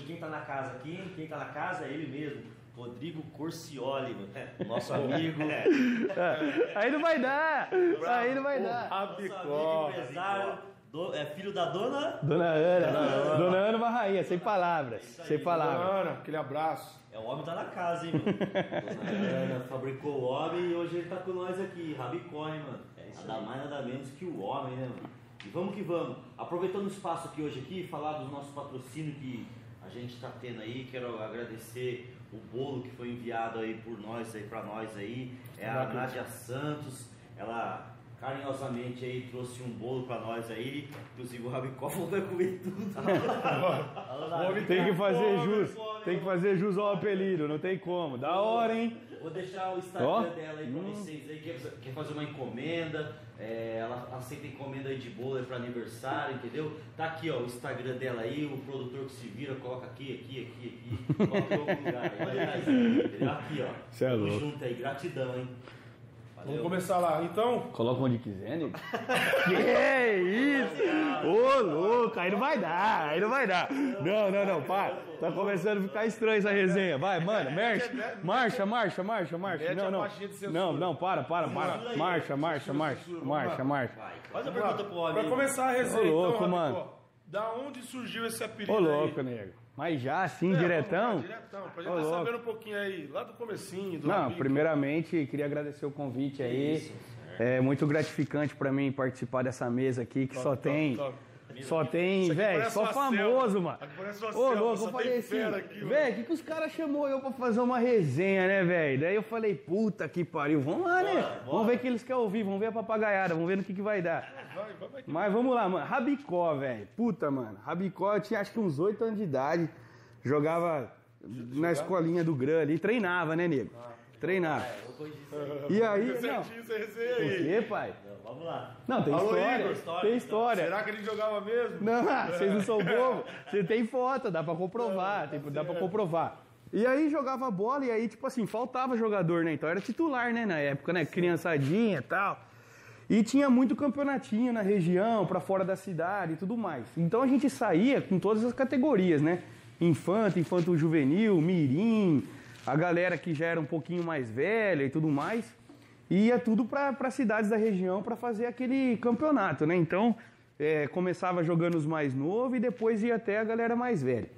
hoje quem tá na casa aqui, quem tá na casa é ele mesmo, Rodrigo Corcioli, mano. nosso amigo. Aí não vai dar! Aí não vai dar! nosso amigo empresário, do- é filho da dona. Dona Ana, Dona Ana uma rainha, sem palavras, sem palavras. Ana, aquele abraço. É o homem tá na casa, hein, mano. Dona Ana fabricou o homem e hoje ele tá com nós aqui, Rabicó, hein, mano. É isso nada mais nada menos que o homem, né, mano? E vamos que vamos. Aproveitando o espaço aqui hoje aqui, falar dos nossos patrocínios que gente tá tendo aí. Quero agradecer o bolo que foi enviado aí por nós aí para nós aí. É a Nádia Santos. Ela carinhosamente aí trouxe um bolo para nós aí. Inclusive o Rabicó vai comer tudo. Tem que fazer jus, tem que fazer jus ao apelido, não tem como. Da hora, hein? Vou deixar o Instagram Ó. dela aí pra vocês aí, quer, quer fazer uma encomenda, é, ela aceita encomenda aí de bolo pra aniversário, entendeu? Tá aqui ó, o Instagram dela aí, o produtor que se vira, coloca aqui, aqui, aqui, aqui, coloca em algum lugar aí, aí? Aqui ó, Cê é Tamo louco. junto aí, gratidão, hein? Vamos começar lá. Então, Coloca onde quiser, nego. Que isso? Ô, louco, aí não vai dar, aí não vai dar. Não, não, não, para. Tá começando a ficar estranho essa resenha. Vai, mano, marcha, marcha, marcha, marcha, marcha. Não, não. Não, não, para, para, para. Marcha, marcha, marcha, marcha, marcha. Faz a pergunta pro homem. Pra começar a resenha, Ô, louco, então, mano. Rabicó, da onde surgiu esse apelido Ô, louco, nego. Mas já assim, É, diretão? lá, diretão, pra gente Ô, tá sabendo um pouquinho aí, lá do comecinho, do Não, Rabicó. primeiramente queria agradecer o convite aí. Isso, é muito gratificante pra mim participar dessa mesa aqui que só top, tem. top. Só tem, velho, só famoso, mano. Ô, louco, eu falei assim, velho, o que, que os caras chamou eu pra fazer uma resenha, né, velho? Daí eu falei, puta que pariu, vamos lá, né? Bora, bora. Vamos ver o que eles querem ouvir, vamos ver a papagaiada, vamos ver no que, que vai dar. Vai, vai, vai. Mas vamos lá, mano. Rabicó, velho. Puta, mano. Rabicó, eu tinha acho que uns 8 anos de idade. Jogava na escolinha do Gran ali. Treinava, né, nego? Treinava. É, isso aí. E aí, não. O quê, pai? Não, Vamos lá. Não, tem Alô, história. Igor, Tem história. Será que ele jogava mesmo? Não, vocês não são bobo. Você tem foto, dá pra comprovar, tem- dá pra comprovar. E aí jogava bola e aí, tipo assim, faltava jogador, né? Então era titular, né, na época, né? Criançadinha e tal. E tinha muito campeonatinho na região, pra fora da cidade e tudo mais. Então a gente saía com todas as categorias, né? Infanto, infanto juvenil, mirim, a galera que já era um pouquinho mais velha e tudo mais. Ia tudo para cidades da região para fazer aquele campeonato, né? Então, é, começava jogando os mais novos e depois ia até a galera mais velha.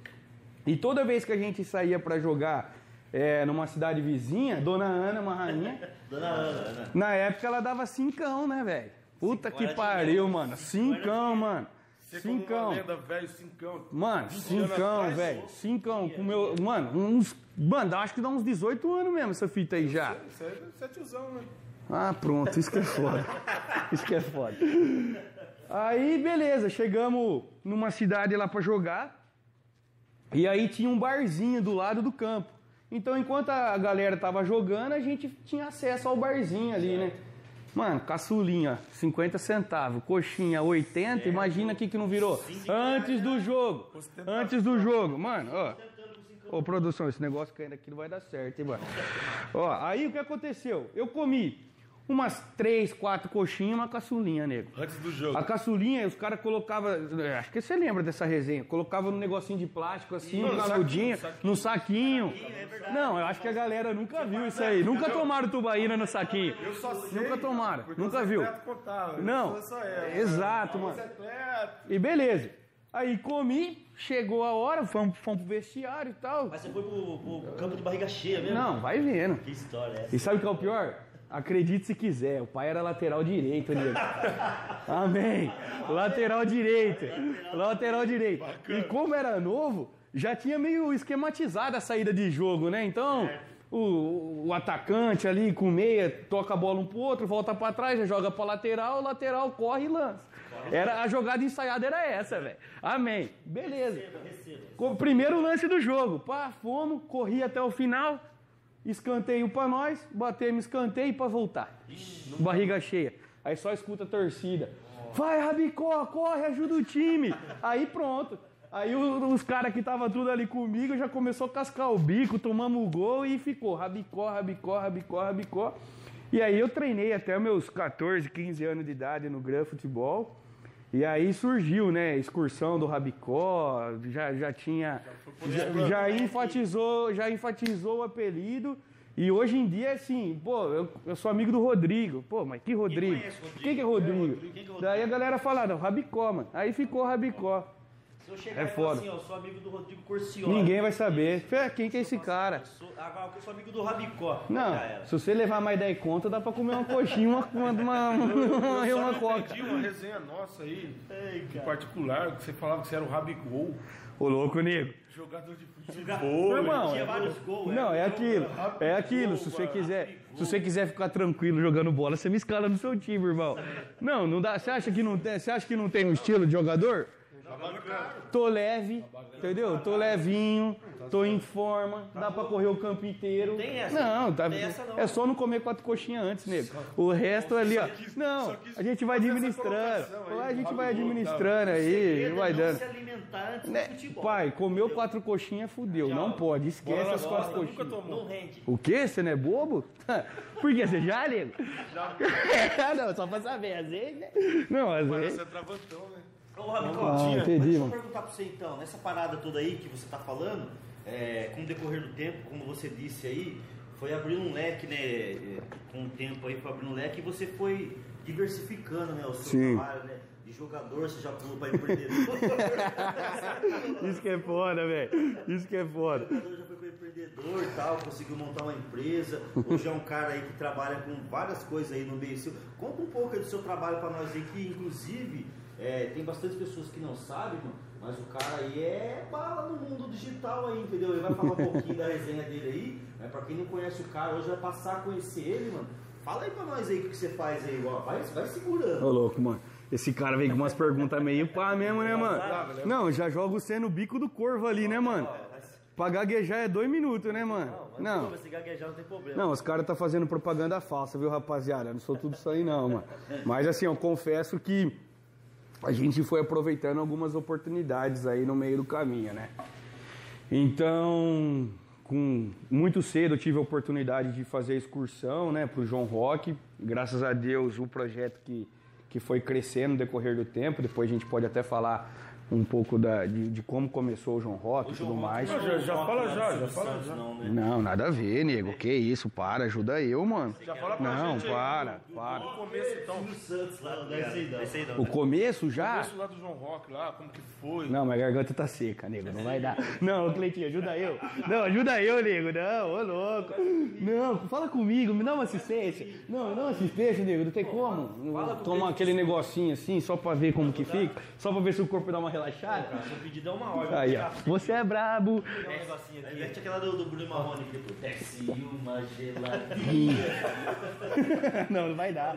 E toda vez que a gente saía para jogar é, numa cidade vizinha, Dona Ana, uma rainha, Dona Ana, na época ela dava cincão, né, velho? Puta Cinco que pariu, mano. Cinco Cincão, mano. Você Cincão. lenda, velho, cincão. Mano, 20 anos cincão, velho. Cincão. Com meu, mano, uns. Mano, acho que dá uns 18 anos mesmo essa fita aí já. Isso é, tiozão, né? Ah, pronto, isso que é foda. Isso que é foda. Aí, beleza, chegamos numa cidade lá pra jogar. E aí tinha um barzinho do lado do campo. Então, enquanto a galera tava jogando, a gente tinha acesso ao barzinho ali, né? Mano, caçulinha, 50 centavos, coxinha, 80, imagina aqui que não virou. Antes do jogo, antes do jogo, mano, ó. Ô, produção, esse negócio caindo aqui não vai dar certo, hein, mano. Ó, aí o que aconteceu? Eu comi umas três, quatro coxinhas e uma caçulinha, nego. Antes do jogo. A caçulinha, os caras colocavam. Acho que você lembra dessa resenha. Colocava num negocinho de plástico assim, Não, no no saquinho, no saquinho. é verdade. Não, eu acho que a galera nunca viu isso aí. Nunca tomaram tubaína no saquinho. Eu só sei. Nunca tomaram, nunca viu. eu Não, época. exato, mano. E beleza. Aí comi, chegou a hora, fomos, fomos pro vestiário e tal. Mas você foi pro, pro campo de barriga cheia mesmo? Não, vai vendo. Que história é essa? E sabe o que é o pior? Acredite se quiser, o pai era lateral direito, nego. Amém. Lateral direito. Lateral direito. E como era novo, já tinha meio esquematizado a saída de jogo, né? Então, o, o atacante ali com meia toca a bola um pro outro, volta pra trás, já joga pra lateral, o lateral corre e lança. Era, a jogada ensaiada era essa, velho. Amém. Beleza. Primeiro lance do jogo. Pá, fomos, corri até o final. Escanteio pra nós, batemos escanteio pra voltar. Barriga cheia. Aí só escuta a torcida. Vai, Rabicó, corre, ajuda o time. Aí pronto. Aí os caras que estavam tudo ali comigo já começou a cascar o bico, tomamos o gol e ficou Rabicó, Rabicó, Rabicó, Rabicó. E aí eu treinei até meus 14, 15 anos de idade no Gran Futebol. E aí surgiu, né, excursão do Rabicó, já, já tinha. Já, já enfatizou, já enfatizou o apelido. E hoje em dia, assim, pô, eu, eu sou amigo do Rodrigo. Pô, mas que Rodrigo? conhece o Rodrigo? Quem que é Rodrigo? Quem que é Rodrigo? Daí a galera fala, não, Rabicó, mano. Aí ficou Rabicó. Se eu chegar É e falar foda. assim, ó, sou amigo do Rodrigo Corcioli. Ninguém vai saber. Fé, Quem que é esse cara? Eu sou, agora eu sou amigo do Rabicó. Não, se você levar mais 10 conta, dá pra comer uma coxinha, uma, uma, uma, uma, Eu uma só coca. entendi uma resenha nossa aí, Ei, em particular, que você falava que você era o Rabigol, Ô louco, nego. jogador de futebol. Irmão, Tinha é- vários gols. Não, né? é aquilo. É aquilo. Se você quiser, se você quiser ficar tranquilo jogando bola, você me escala no seu time, irmão. Não, não dá. Você acha que não tem, você acha que não tem um estilo de jogador? Tô leve, entendeu? Tô levinho, tô em forma, dá pra correr o campo inteiro. Tem essa? Não, tá, Tem essa não. é só não comer quatro coxinhas antes, nego. O resto ali, ó. Não, a gente vai administrando. Lá a gente vai administrando aí, é vai dando. se alimentar antes Né, do futebol. Pai, comeu quatro coxinhas, fudeu. Não pode, esquece Bola as quatro coxinhas. tomou. Não rende. O quê? Você não é bobo? Por quê? Você já, nego? não, só pra saber, às vezes, né? Não, às Mas vezes. você é travantão, né? Ô, Rabicó, Ah, entendi, deixa eu perguntar pra você então, nessa parada toda aí que você tá falando, é, com o decorrer do tempo, como você disse aí, foi abrindo um leque, né? é, Com o tempo aí foi abrindo um leque e você foi diversificando, né? O seu Sim. trabalho, né? De jogador, você já pulou pra empreendedor. Isso que é foda, velho. Isso que é foda. O jogador já foi para empreendedor e tal, conseguiu montar uma empresa. Hoje é um cara aí que trabalha com várias coisas aí no meio seu. Conta um pouco do seu trabalho para nós aí, que inclusive é, tem bastante pessoas que não sabem, mano, mas o cara aí é bala no mundo digital aí, entendeu? Ele vai falar um pouquinho da resenha dele aí, mas pra quem não conhece o cara, hoje vai passar a conhecer ele, mano. Fala aí pra nós aí o que você faz aí, ó. Vai, vai segurando. Ô, louco, mano. Esse cara vem com umas perguntas meio pá mesmo, né, mano? Não, já joga você no bico do corvo ali, né, mano? Pra gaguejar é dois minutos, né, mano? Não. Mas se gaguejar não tem problema. Não, os caras tá fazendo propaganda falsa, viu, rapaziada? Eu não sou tudo isso aí, não, mano. Mas assim, eu confesso que a gente foi aproveitando algumas oportunidades aí no meio do caminho, né? Então, com muito cedo eu tive a oportunidade de fazer a excursão, né, pro João Rock. Graças a Deus, o projeto que, que foi crescendo no decorrer do tempo. Depois a gente pode até falar um pouco da, de, de como começou o João Rock e tudo mais. Não, já- já fala já, já fala já. Não, né? Não, nada a ver, nego. Que isso, para, ajuda eu, mano. Já fala pra Não, gente aí, para, do- para. Do começo, então. Ser não. O começo já? começo lá do João Rock lá, como que foi? Não, minha garganta tá seca, nego. Não vai dar. Não, Cleitinho, ajuda eu. Não, ajuda eu, nego. Não, ô louco. Não, fala comigo, me dá uma assistência. Não, me dá uma assistência, nego. Não tem como. Toma aquele negocinho assim, só pra ver como que fica. Só pra ver se o corpo dá uma relaxada. Seu pedido é uma ordem. Aí, ó. Você é brabo. Dá um aqui. Mete aquela do, do Bruno Marrone que depois. Desce uma geladinha. Não, não vai dar.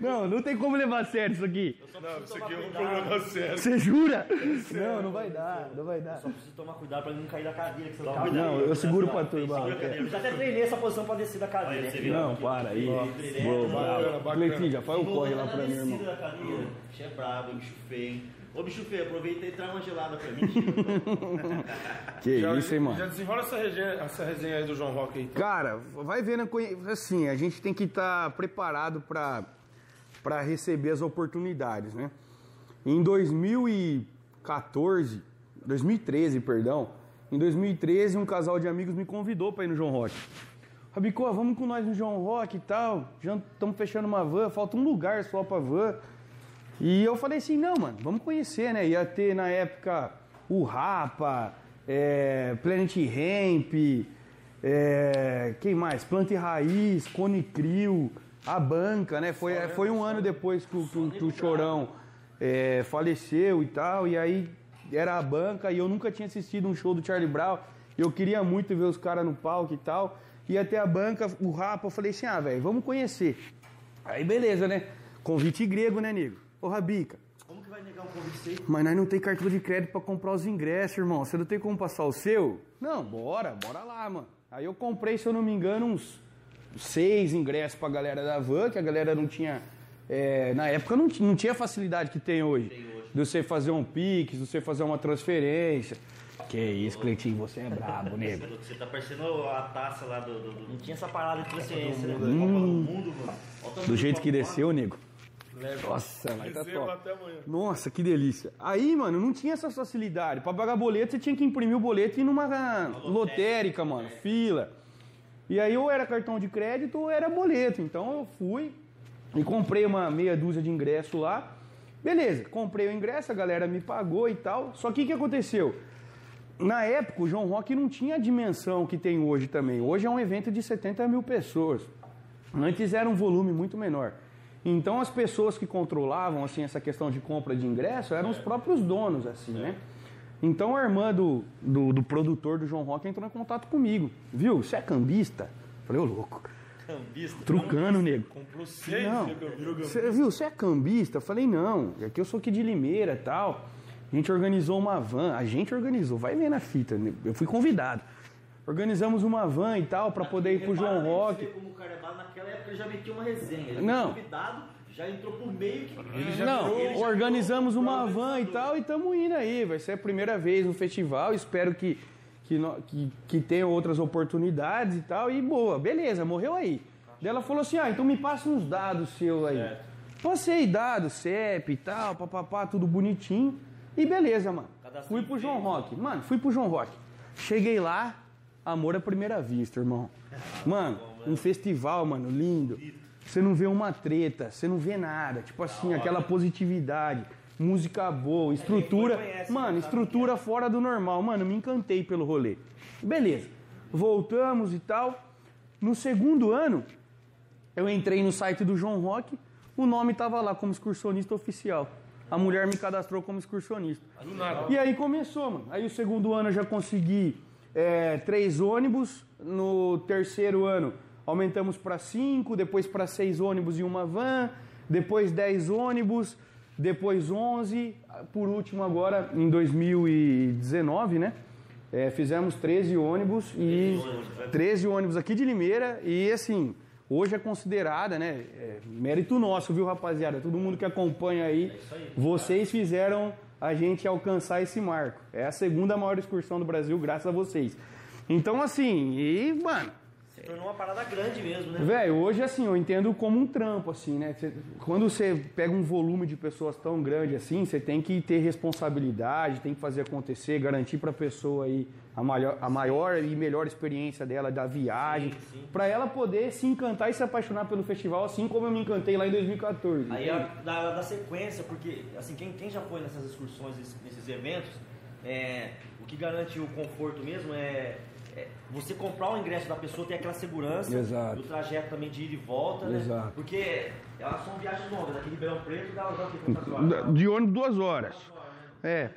Não, não tem como levar a sério isso aqui. Não, isso aqui é um programa sério. Você jura? Não, não vai dar. Não vai dar. Só preciso tomar cuidado pra não cair da cadeira. Que você tá Não, eu seguro pra turma. Eu já até treinei essa posição pra descer da cadeira. Você viu? Não, para aí. Boa. Cleitinho, já faz o corre lá pra mim, irmão. Bicho é brabo, bicho feio. Ô, bicho feio, aproveita e traz uma gelada pra mim. Que Já, isso, hein, mano. já desenrola essa resenha, essa resenha aí do João Rock aí. então. Cara, vai vendo, conhe- assim, a gente tem que estar preparado para para receber as oportunidades, né? Em 2014, 2013, perdão, em 2013 um casal de amigos me convidou para ir no João Rock. Rabicó, vamos com nós no João Rock e tal. Já estamos fechando uma van, falta um lugar só pra van. E eu falei assim, não, mano, vamos conhecer, né? Ia ter na época o Rapa, é, Planet Ramp, é, quem mais? Planta e Raiz, Cone Crio, a banca, né? Foi, foi um ano depois que, o- que o- Chorão é, faleceu e tal, e aí era a banca e eu nunca tinha assistido um show do Charlie Brown. Eu queria muito ver os caras no palco e tal. E até a banca, o Rapa, eu falei assim, ah, velho, vamos conhecer. Aí beleza, né? Convite grego, né, nego? Ô, Rabica, Como que vai negar um convite mas nós não tem cartão de crédito pra comprar os ingressos, irmão. Você não tem como passar o seu? Não, bora, bora lá, mano. Aí eu comprei, se eu não me engano, uns seis ingressos pra galera da van, que a galera não tinha. é, na época não, não tinha a facilidade que tem hoje. De você fazer um Pix, de você fazer uma transferência. Que isso, Cleitinho, você é brabo, nego. Você tá parecendo a taça lá do. do- do- Não tinha essa parada de transferência, né? Copa do Hum. Mundo, mano. Tamanho Do jeito que desceu, nego. Leva. Nossa, vai tá top. até amanhã. Nossa, que delícia. Aí, mano, não tinha essa facilidade. Pra pagar boleto, você tinha que imprimir o boleto e ir numa lotérica, mano, fila. E aí, ou era cartão de crédito ou era boleto. Então eu fui e comprei uma meia dúzia de ingresso lá. Beleza, comprei o ingresso, a galera me pagou e tal. Só que o que aconteceu? Na época, o João Rock não tinha a dimensão que tem hoje também. Hoje é um evento de 70 mil pessoas. Antes era um volume muito menor. Então as pessoas que controlavam assim essa questão de compra de ingresso eram os próprios donos, assim, né? Então a irmã do, do, do produtor do João Rock entrou em contato comigo. Viu? Você é cambista? Falei, ô louco. Cambista. Trucano, nego. Comprou seis, Não. Você viu, você é cambista? Eu falei, não, é que eu sou aqui de Limeira e tal. A gente organizou uma van, a gente organizou, vai ver na fita, né? eu fui convidado. Organizamos uma van e tal para poder ir pro João Rock. Como o cara bala, naquela época ele já metia uma resenha. Ele Não. convidado, já entrou por meio que. Não, Ele já organizamos virou uma van e tal e estamos indo aí. Vai ser a primeira vez no festival. Espero que, que, no- que, que tenha outras oportunidades e tal. E boa, beleza, morreu aí. Daí ela falou assim: ah, então me passa uns dados seus aí. Passei dados, CEP e tal, papapá, tudo bonitinho. E beleza, mano. Cadastro Fui pro João. Rock. Mano, fui pro João Rock. Cheguei lá, amor à primeira vista, irmão. Mano, um festival, mano, lindo. Você não vê uma treta, você não vê nada. Tipo assim, aquela positividade, música boa, estrutura. conhece, Mano, estrutura fora do normal. Mano, me encantei pelo rolê. Beleza. Voltamos e tal. No segundo ano, eu entrei no site do João Rock, o nome tava lá como excursionista oficial. A mulher me cadastrou como excursionista. Nada. E aí começou, mano. Aí o segundo ano eu já consegui é, três ônibus. No terceiro ano aumentamos para cinco, depois para seis ônibus e uma van, depois dez ônibus, depois onze. Por último agora, em 2019, né? é, fizemos 13 ônibus e 13 ônibus aqui de Limeira e assim, hoje é considerada, né? é, mérito nosso, viu, rapaziada? Todo mundo que acompanha aí, vocês fizeram a gente alcançar esse marco. É a segunda maior excursão do Brasil, graças a vocês. Então, assim, e, mano, Se tornou uma parada grande mesmo, né? Velho, hoje assim, eu entendo como um trampo, assim, né? Cê- quando você pega um volume de pessoas tão grande assim, você tem que ter responsabilidade, tem que fazer acontecer, garantir pra pessoa aí a maior, a maior e melhor experiência dela da viagem, pra ela poder se encantar e se apaixonar pelo festival, assim como eu me encantei lá em 2014. Aí da, da sequência, porque assim, quem, quem já foi nessas excursões, nesses, eventos, é, o que garante o conforto mesmo é, é você comprar o ingresso da pessoa, ter aquela segurança Exato. do trajeto também de ida e volta, né? Exato. Porque elas são viagens longas, daqui de Ribeirão Preto dá, dá o horas? De ônibus duas horas. É.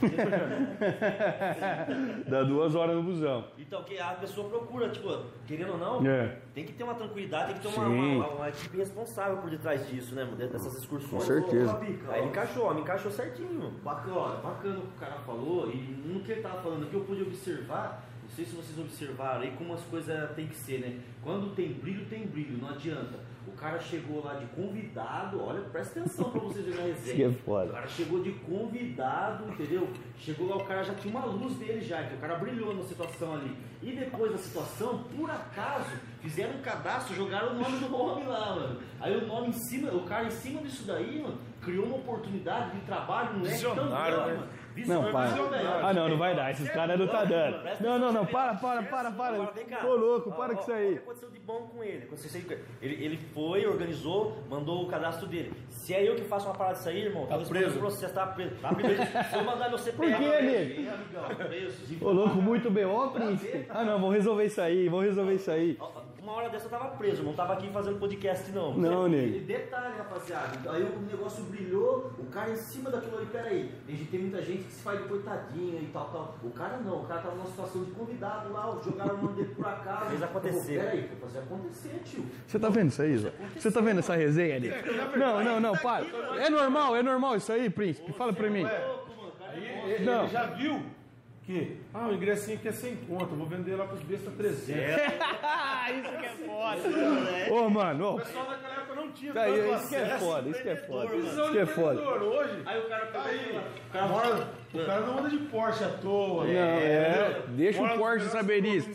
Dá duas horas no busão. Então, que a pessoa procura, tipo, querendo ou não, É. tem que ter uma tranquilidade, tem que ter uma, uma, uma equipe responsável por detrás disso, né, mano? Dessas excursões. Com certeza. Aí me encaixou, me encaixou certinho. Bacana, bacana o que o cara falou, e no que ele tava falando, o que eu pude observar, não sei se vocês observaram aí como as coisas tem que ser, né? Quando tem brilho, tem brilho, não adianta. O cara chegou lá de convidado, olha, presta atenção pra vocês verem a resenha. Que é foda. O cara chegou de convidado, entendeu? Chegou lá, o cara já tinha uma luz dele já, então o cara brilhou na situação ali. E depois da situação, por acaso, fizeram um cadastro, jogaram o nome do homem lá, mano. Aí o nome em cima, o cara em cima disso daí, mano, criou uma oportunidade de trabalho, um leque tão grande, né? mano. Não, para. Ah, não, não vai dar. Esses caras não tá dando. Não, não, não. Para, para, para, para. Ô, louco, para com isso ó, O aí. que aconteceu de bom com ele? Aí ele. ele? Foi, organizou, mandou o cadastro dele. Se é eu que faço uma parada disso aí, irmão, Tá tá preso. o processo, tá preso. Tá preso. Se eu mandar meu CPF... Por nego? ele, amigão, preso. Ô, louco, muito B.O., príncipe. Ah, não, vamos resolver isso aí, vamos resolver isso aí. Uma hora dessa eu tava preso, não tava aqui fazendo podcast, não. Não, E nego. detalhe, rapaziada, aí o negócio brilhou, o cara em cima daquilo ali, peraí, tem, gente- tem muita gente que se faz de coitadinho e tal, tal. O cara não, o cara tava numa situação de convidado lá, jogaram o nome dele por acaso. Fez acontecer. Peraí, foi fazer acontecer, tio. Você tá vendo isso aí, Zé? Você tá vendo essa resenha ali? Não, não, não, para. É normal, é normal isso aí, príncipe? Fala pra mim. Aí ele já viu Que? Ah, o ingressinho aqui é sem conta, vou vender lá pros bestas 300. isso que é foda. Ô, mano, ô. O pessoal naquela época não tinha tanto isso que é acesso. foda, isso que é foda. Visão Isso de que é foda. empreendedor hoje. Aí o cara Tá pegou aí. o O cara cara, o cara não anda de Porsche à toa. Não, é. Deixa o Porsche saber disso.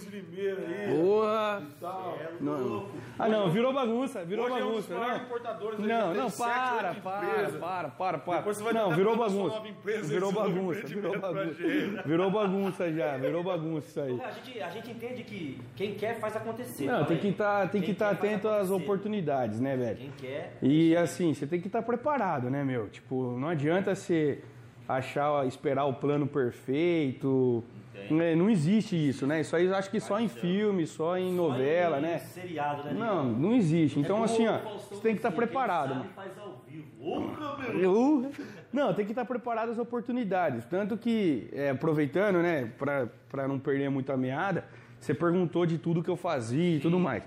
Porra. tal. Não. Ah, não, virou bagunça, virou Hoje é um dos bagunça. maiores Não, importadores não, não, para, oito para, para, para, para. Depois você vai Não, virou bagunça. nova empresa, Virou bagunça, virou bagunça. Virou bagunça já, virou bagunça isso aí. A gente, a gente entende que quem quer faz acontecer. Não, tem que estar tem que estar faz atento às oportunidades, né, velho? Quem quer. E assim, você tem que estar preparado, né, meu? Tipo, não adianta você achar, esperar o plano perfeito. Né, Não existe isso, né? Isso aí eu acho que só em filme, só em novela, Só em né? Seriado, né? Não, não existe. Então, É assim, ó, você tem que estar dizia, preparado, sabe faz ao vivo. Ô, Não, tem que estar preparado às oportunidades. Tanto que, é, aproveitando, né, para não perder muito a meada, você perguntou de tudo que eu fazia e tudo mais.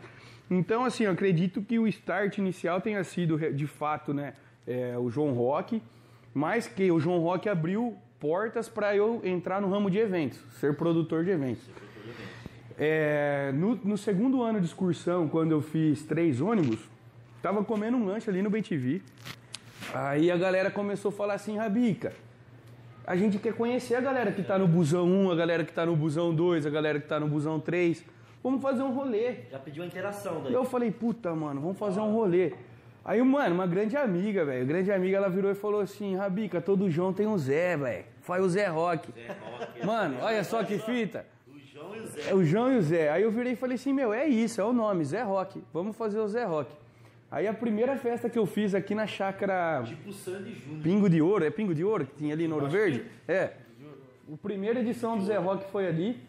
Então, assim, eu acredito que o start inicial tenha sido, de fato, né, é, o João Rock, mas que o João Rock abriu portas para eu entrar no ramo de eventos, ser produtor de eventos. É, no, no segundo ano de excursão, quando eu fiz três ônibus, tava comendo um lanche ali no BTV. Aí a galera começou a falar assim, Rabica, a gente quer conhecer a galera que tá no busão 1, a galera que tá no busão 2, a galera que tá no busão 3. Vamos fazer um rolê. Já pediu a interação daí. Eu falei, puta, mano, vamos fazer um rolê. Aí, mano, uma grande amiga, velho, grande amiga, ela virou e falou assim, Rabica, todo João tem um Zé, velho. Faz o Zé Rock. Mano, olha só que fita. O João e o Zé. É o João e o Zé. Aí eu virei e falei assim, meu, é isso, é o nome, Zé Rock. Vamos fazer o Zé Rock. Aí a primeira festa que eu fiz aqui na chácara Tipo Sandy Júnior. Pingo de Ouro, é Pingo de Ouro que tinha ali em Ouro Verde? É. A primeira edição do Zé Rock foi ali.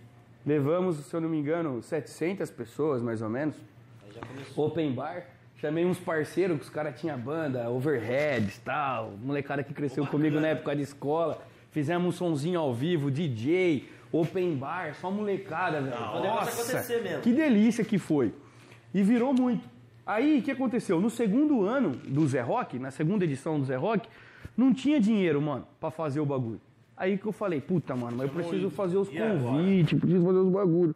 Levamos, se eu não me engano, 700 pessoas, mais ou menos. Aí já começou. Open bar. Chamei uns parceiros que os caras tinham banda, overheads tal. Molecada que cresceu comigo na época de escola. Fizemos um sonzinho ao vivo, DJ, open bar, só molecada, velho. mesmo. que delícia que foi. E virou muito. Aí, o que aconteceu? No segundo ano do Zé Rock, na segunda edição do Zé Rock, não tinha dinheiro, mano, pra fazer o bagulho. Aí que eu falei, puta, mano, mas eu preciso fazer os convites, preciso fazer os bagulhos.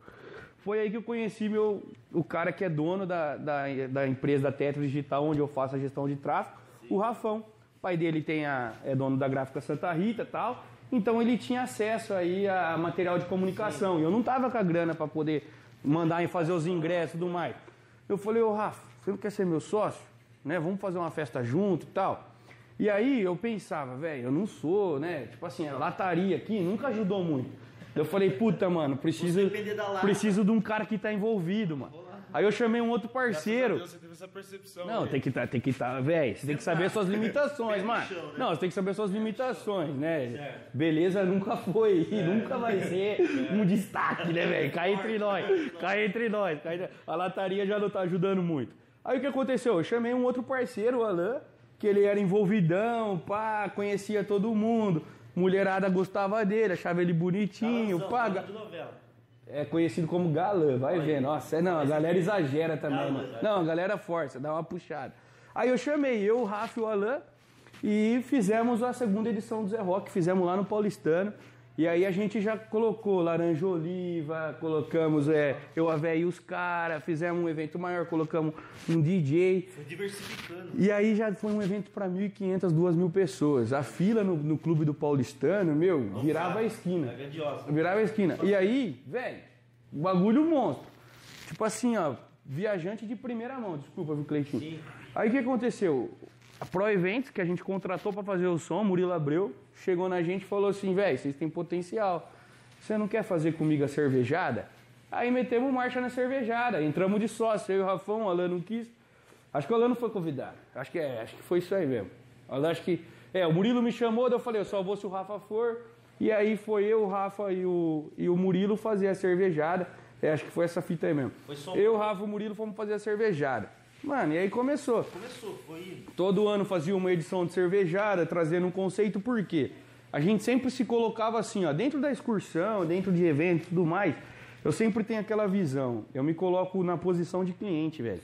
Foi aí que eu conheci meu, o cara que é dono da, da, da empresa da Tetra Digital, onde eu faço a gestão de tráfego, o Rafão. O pai dele tem a, é dono da gráfica Santa Rita tal. Então ele tinha acesso aí a material de comunicação. E eu não tava com a grana para poder mandar e fazer os ingressos e tudo mais. Eu falei, ô Rafa, você não quer ser meu sócio? Né? Vamos fazer uma festa junto e tal. E aí eu pensava, velho, eu não sou, né? Tipo assim, a lataria aqui nunca ajudou muito. Eu falei, puta, mano, preciso, preciso de um cara que tá envolvido, mano. Aí eu chamei um outro parceiro. Você teve essa percepção. Não, aí. tem que estar, tem que estar, velho. Você tem que saber suas limitações, mano. chão, né? Não, você tem que saber suas limitações, né? Beleza nunca foi e nunca vai ser um destaque, né, velho? Cai entre nós, cai entre nós. cai entre- A lataria já não tá ajudando muito. Aí o que aconteceu? Eu chamei um outro parceiro, o Alan, que ele era envolvidão, pá, conhecia todo mundo. Mulherada gostava dele, achava ele bonitinho, novela. É conhecido como galã, vai ver. Nossa, é, não, a galera exagera também, Galã, mano. Não, a galera força, dá uma puxada. Aí eu chamei eu, o Rafa e o Alain e fizemos a segunda edição do Zé Rock, fizemos lá no Paulistano. E aí a gente já colocou laranja oliva, colocamos é, eu, a véia e os caras, fizemos um evento maior, colocamos um DJ. Foi diversificando. E aí já foi um evento para 1.500, 2.000 pessoas. A fila no, no clube do Paulistano, meu, virava a esquina. É grandiosa. Virava a esquina. E aí, velho, bagulho monstro. Tipo assim, ó, viajante de primeira mão, desculpa, viu, Cleitinho? Sim. Aí o que aconteceu? A Pro Eventos, que a gente contratou pra fazer o som, Murilo Abreu, chegou na gente e falou assim, velho, vocês têm potencial. Você não quer fazer comigo a cervejada? Aí metemos marcha na cervejada, entramos de sócio, eu e o Rafão, o Alan não quis. Acho que o Alan não foi convidado. Acho que é, acho que foi isso aí mesmo. O Alan, acho que. É, o Murilo me chamou, daí eu falei, eu só vou se o Rafa for. E aí foi eu, o Rafa e o, e o Murilo fazer a cervejada. É, acho que foi essa fita aí mesmo. Foi só- Eu, o Rafa e o Murilo fomos fazer a cervejada. Mano, e aí começou. Começou, foi. Todo ano fazia uma edição de cervejada, trazendo um conceito, por quê? A gente sempre se colocava assim, ó, dentro da excursão, dentro de eventos e tudo mais, eu sempre tenho aquela visão. Eu me coloco na posição de cliente, velho.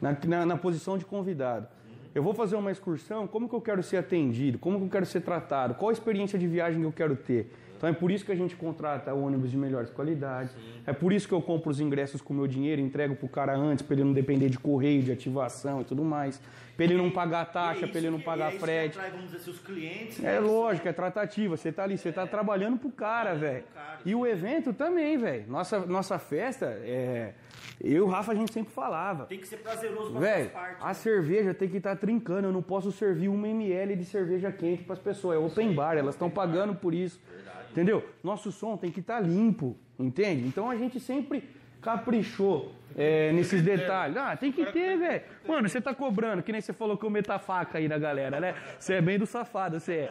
Na, na, na posição de convidado. Eu vou fazer uma excursão, como que eu quero ser atendido? Como que eu quero ser tratado? Qual a experiência de viagem que eu quero ter? Então é por isso que a gente contrata ônibus de melhores qualidades. É por isso que eu compro os ingressos com meu dinheiro, entrego pro cara antes, para ele não depender de correio, de ativação e tudo mais. Para ele não pagar taxa, para ele não pagar frete. Atrai, vamos dizer os clientes. É lógico, é tratativa. Você tá ali, você tá trabalhando pro cara, velho. E o evento também, velho. Nossa, nossa festa, é... eu e o Rafa a gente sempre falava. Tem que ser prazeroso pra as partes. a cerveja tem que estar trincando. Eu não posso servir uma ml de cerveja quente para as pessoas. É open bar, elas estão pagando por isso. Entendeu? Nosso som tem que estar limpo, entende? Então a gente sempre caprichou é, nesses detalhes. Ah, tem que ter, velho. Mano, você tá cobrando, que nem você falou que eu meto a faca aí na galera, né? Você é bem do safado, você é.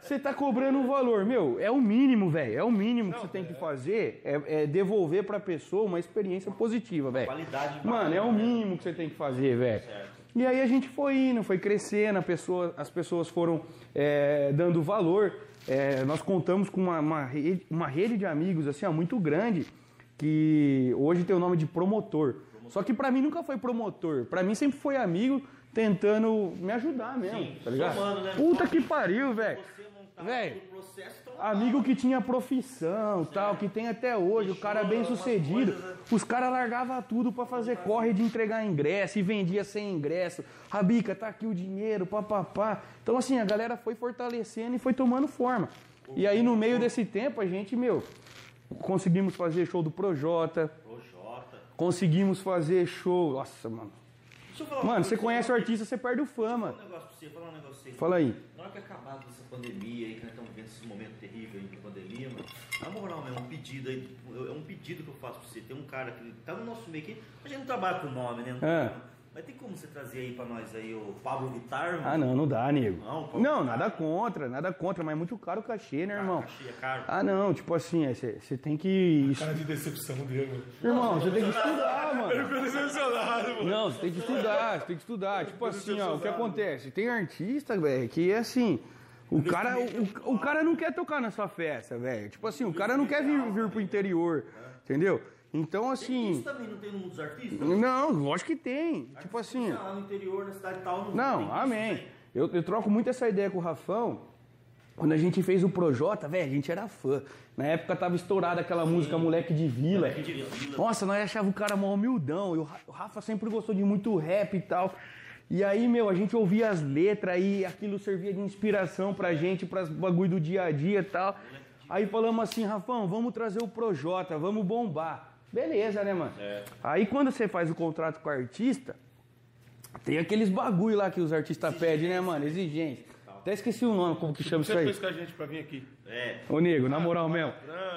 Você tá cobrando um valor, meu, é o mínimo, velho. É o mínimo que você tem que fazer, é, é devolver pra pessoa uma experiência positiva, velho. Qualidade de Mano, é o né? mínimo que você tem que fazer, velho. E aí a gente foi indo, foi crescendo, pessoa- as pessoas foram é, dando valor. É, nós contamos com uma, uma rede, uma rede de amigos assim, ó, muito grande, que hoje tem o nome de promotor. Só que pra mim nunca foi promotor. Pra mim sempre foi amigo tentando me ajudar mesmo, Sim, tá ligado? somando, né? Puta que pariu, velho. Você montar Véi, todo o processo, então Amigo que tinha profissão, tal, que tem até hoje, o cara bem sucedido. Os caras largavam tudo pra fazer corre de entregar ingresso e vendia sem ingresso. Rabica, tá aqui o dinheiro, papapá. Então, assim, a galera foi fortalecendo e foi tomando forma. E aí, no meio desse tempo, a gente, meu, conseguimos fazer show do Projota, Projota. conseguimos fazer show. Nossa, mano. Mano, você conhece o artista, você perde o fama. Falar um negócio pra você, falar um negócio pra você. Fala aí. Na hora que acabar essa pandemia aí, que nós estamos vivendo esse momento terrível aí de pandemia, mano, na moral mesmo, um pedido aí, é um pedido que eu faço pra você. Tem um cara que tá no nosso meio aqui, a gente não trabalha com nome, né? É. Mas tem como você trazer aí pra nós aí o Pablo Vittar, mano? Ah, não, não dá, nego. Não. Não, nada contra, nada contra, mas é muito caro o cachê, né, irmão? Cachê é caro. Ah, não, tipo assim, você tem que. Cara de decepção dele, mano. Irmão, você tem que estudar, mano. Ficou decepcionado, mano. Não, você tem que estudar, você tem que estudar. Tipo assim, ó, o que acontece? Tem artista, velho, que é assim. O cara, o, o cara não quer tocar na sua festa, velho. Tipo assim, o cara não quer vir, vir pro interior, entendeu? Então, Isso assim. também não tem no mundo dos artistas? Não, lógico que tem. Tipo assim. Ah, lá no interior, na cidade tal. Não, isso, amém. Eu, eu troco muito essa ideia com o Rafão. Quando a gente fez o Projota, velho, a gente era fã. Na época tava estourada aquela música Moleque de Vila. Moleque de Vila. Nossa, nós achava o cara mó humildão. E o Ra- o Rafa sempre gostou de muito rap e tal. E aí, meu, a gente ouvia as letras e aquilo servia de inspiração pra gente, pras bagulho do dia a dia e tal. Aí falamos assim, Rafão, vamos trazer o Projota, vamos bombar. Beleza, né, mano? Aí quando você faz o contrato com o artista, tem aqueles bagulho lá que os artistas pedem, né, mano? Exigência. Até esqueci o nome, como que chama isso Você aí. fez com a gente pra vir aqui. É. Ô, nego, na moral mesmo,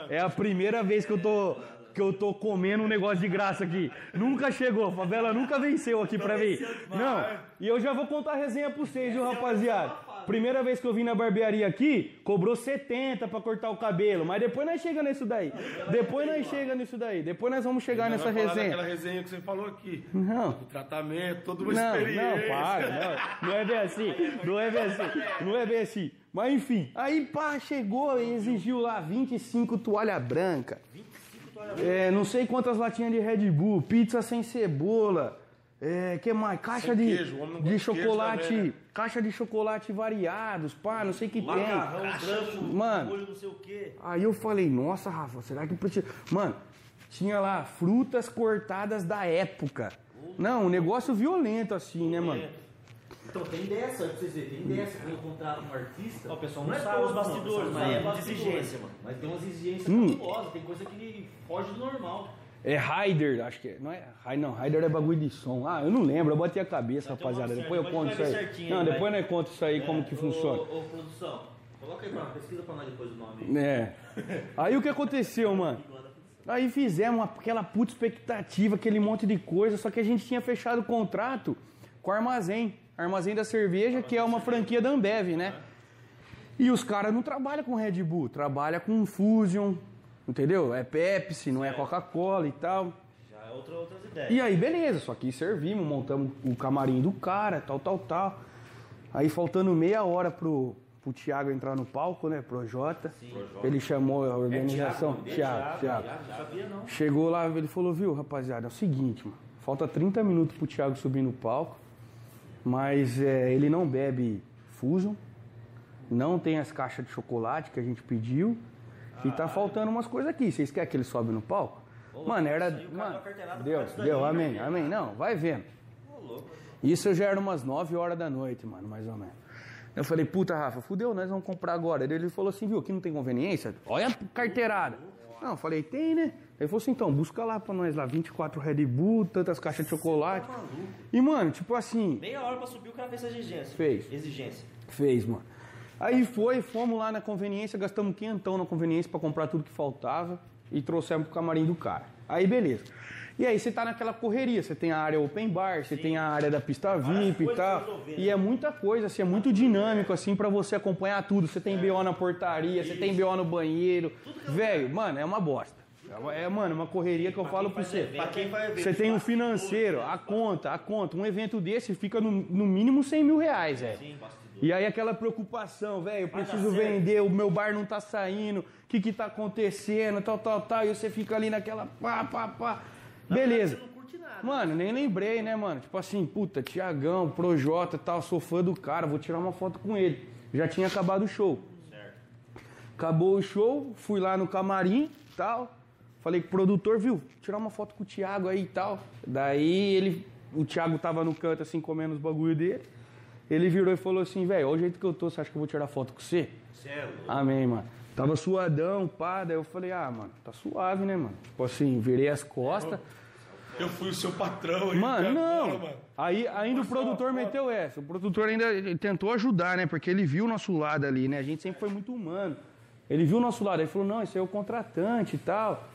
é a primeira vez que eu tô que eu tô comendo um negócio de graça aqui. Nunca chegou, a favela nunca venceu aqui pra mim. Não, e eu já vou contar a resenha pra vocês, viu, rapaziada? Primeira vez que eu vim na barbearia aqui, cobrou 70 pra cortar o cabelo, mas depois nós chega nisso daí. Depois nós chega nisso daí. Depois nós vamos chegar nessa resenha. daquela resenha que você falou aqui. Não. O tratamento, toda uma Não, experiência. não, para, não, não é bem assim, não é bem assim, não é bem assim. Mas enfim, aí pá, chegou e exigiu lá 25 toalha branca. É, não sei quantas latinhas de Red Bull, pizza sem cebola. É, que mais? Caixa Sem de, queijo, não de queijo chocolate, também, né? caixa de chocolate variados, pá, não sei o que Macarrão tem. branco, Mano. molho não sei o quê. Aí eu falei, nossa, Rafa, será que precisa. Mano, tinha lá frutas cortadas da época. Não, um negócio violento assim, né, mano? Então tem dessa, pra vocês verem, tem dessa. Quando eu contrato um artista. o pessoal não é sabe os bastidores, não, o pessoal mas não é bastidores, exigência, mano. Mas tem umas exigências Hum. cabulosas, tem coisa que foge do normal. É Raider, acho que é. Não é? Não, Raider é bagulho de som. Ah, eu não lembro, eu bati a cabeça, rapaziada. certa, Depois eu conto isso aí. certinho, Não, vai. depois nós conto isso aí, como que funciona. Ô, ô, produção, coloca aí pra pesquisa pra nós depois o nome. É. Aí o que aconteceu, mano? Aí fizemos aquela puta expectativa, aquele monte de coisa, só que a gente tinha fechado o contrato com o Armazém. Armazém da Cerveja, que é uma franquia da Ambev, né? E os caras não trabalham com Red Bull, trabalham com Fusion, entendeu? É Pepsi, não é Coca-Cola e tal. Já é outra, outras ideias. E aí, beleza, só que servimos, montamos o camarim do cara, tal, tal, tal. Aí faltando meia hora pro, pro Thiago entrar no palco, né? Pro Jota. Ele chamou a organização. É Thiago, Thiago. Não sabia não. Chegou lá, ele falou, viu, rapaziada, é o seguinte, mano. Falta 30 minutos pro Thiago subir no palco, mas é, ele não bebe Fusion, não tem as caixas de chocolate que a gente pediu E tá faltando umas coisas aqui. Vocês querem que ele sobe no palco? Mano, era. Mano, deu deu, amém, né? amém. Não, vai vendo. Ô. Isso já era umas 9 horas da noite, mano, mais ou menos. Eu falei, puta, Rafa, fudeu, nós vamos comprar agora. Ele falou assim, viu, aqui não tem conveniência? Olha a carteirada. Não, eu falei, tem, né? Ele falou assim, então, busca lá pra nós lá, 24 Red Bull, tantas caixas de chocolate. E, mano, tipo assim, Meia hora pra subir, o cara fez essa exigência. Fez. Exigência. Fez, mano. Aí foi, fomos lá na conveniência, gastamos quinhentão na conveniência pra comprar tudo que faltava e trouxemos pro camarim do cara. Aí beleza. E aí você tá naquela correria, você tem a área open bar, você tem a área da pista VIP e tal. E é muita coisa, assim, é muito dinâmico, assim, pra você acompanhar tudo. Você tem BO na portaria, você tem BO no banheiro. Velho, mano, é uma bosta. É, mano, uma correria que eu falo pra você. Pra quem vai ver. Você tem o financeiro, a conta, a conta. Um evento desse fica no, no mínimo 100 mil reais, velho. E aí aquela preocupação, velho, eu preciso vender, o meu bar não tá saindo, o que que tá acontecendo, tal, tal, tal. E você fica ali naquela pá, pá, pá. Beleza. Não curte nada. Mano, nem lembrei, né, mano? Tipo assim, puta, Tiagão, Projota e tal, sou fã do cara, vou tirar uma foto com ele. Já tinha acabado o show. Certo. Acabou o show, fui lá no camarim tal. Falei com o produtor, viu? Tirar uma foto com o Thiago aí e tal. Daí ele. O Thiago tava no canto assim, comendo os bagulho dele. Ele virou e falou assim, velho, olha o jeito que eu tô, você acha que eu vou tirar foto com você? Louco. Amém, mano. Tava suadão, pá. Daí eu falei, ah, mano, tá suave, né, mano? Tipo assim, virei as costas. Eu fui o seu patrão aí. Mano, não. bora, mano. Aí ainda o Passou produtor a foto. meteu essa. O produtor ainda tentou ajudar, né? Porque ele viu o nosso lado ali, né? A gente sempre foi muito humano. Ele viu o nosso lado. Ele falou, não, esse é o contratante e tal.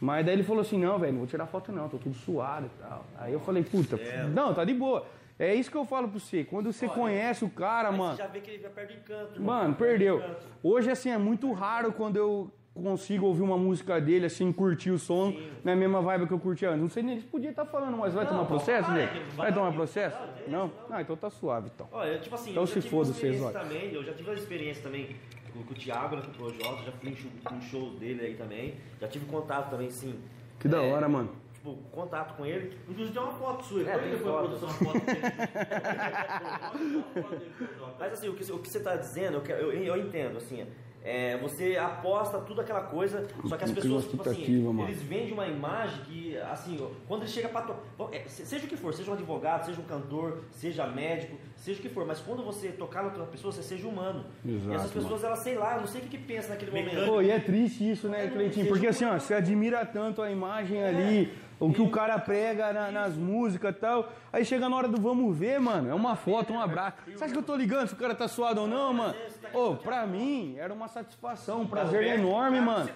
Mas daí ele falou assim, não, velho, não vou tirar foto não, tô tudo suado e tal. Aí eu falei, puta, não, tá de boa. É isso que eu falo pra você. Quando você conhece o cara, mano. você já vê que ele já perde encanto. irmão. Mano, Perde perdeu. Hoje, assim, é muito raro quando eu consigo ouvir uma música dele, assim, curtir o som na mesma vibe que eu curti antes. Não sei nem se podia estar falando, mas vai tomar processo, né? que Vai vai- tomar processo? Não, Não? Então tá suave, então. Olha, tipo assim, Então se foda vocês, olha. também, eu já tive uma experiência também com, com o Thiago, né, com o Projota, já fui em show, dele aí também, já tive contato também, sim. Que da É, hora, mano. Tipo, contato com ele. Inclusive tem uma foto sua. É, tem foto. produção uma foto dele. Mas assim, o que, o que você está dizendo, eu, eu, eu entendo, assim, é, você aposta tudo aquela coisa, só que as Não pessoas, tipo assim, mano. eles vendem uma imagem que, assim, quando ele chega pra... to- bom, é, se- seja o que for, seja um advogado, seja um cantor, seja médico, seja o que for, mas quando você tocar na outra pessoa, você seja humano. e Exato, essas pessoas, elas, sei lá, não sei o que, que pensa naquele momento. Pô, e é triste isso, né, Cleitinho? Porque assim, ó, você admira tanto a imagem ali, o que o cara prega na- nas músicas e tal. Aí chega na hora do vamos ver, mano, é uma foto, um abraço. Você acha que eu tô ligando se o cara tá suado ou não, mano? Ô, pra mim, era uma satisfação, um prazer enorme, mano.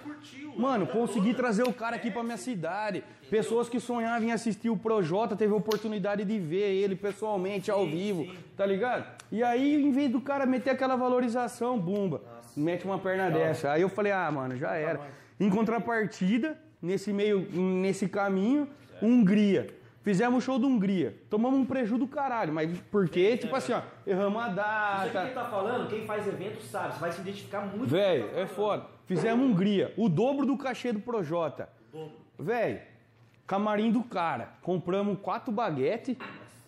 Mano, consegui trazer o cara aqui pra minha cidade. Pessoas que sonhavam em assistir o Projota, teve a oportunidade de ver ele pessoalmente, ao vivo, tá ligado? E aí, em vez do cara meter aquela valorização, bumba, mete uma perna dessa. Aí eu falei, ah, mano, já era. Em contrapartida, nesse meio, nesse caminho, Hungria. Fizemos o show da Hungria. Tomamos um prejuízo do caralho, mas porque, tipo assim, ó, erramos a Isso data. quem tá falando, quem faz evento sabe, você vai se identificar muito. que Velho, tá é foda. Fizemos Hungria, o dobro do cachê do Projota. Velho, camarim do cara. Compramos quatro baguetes,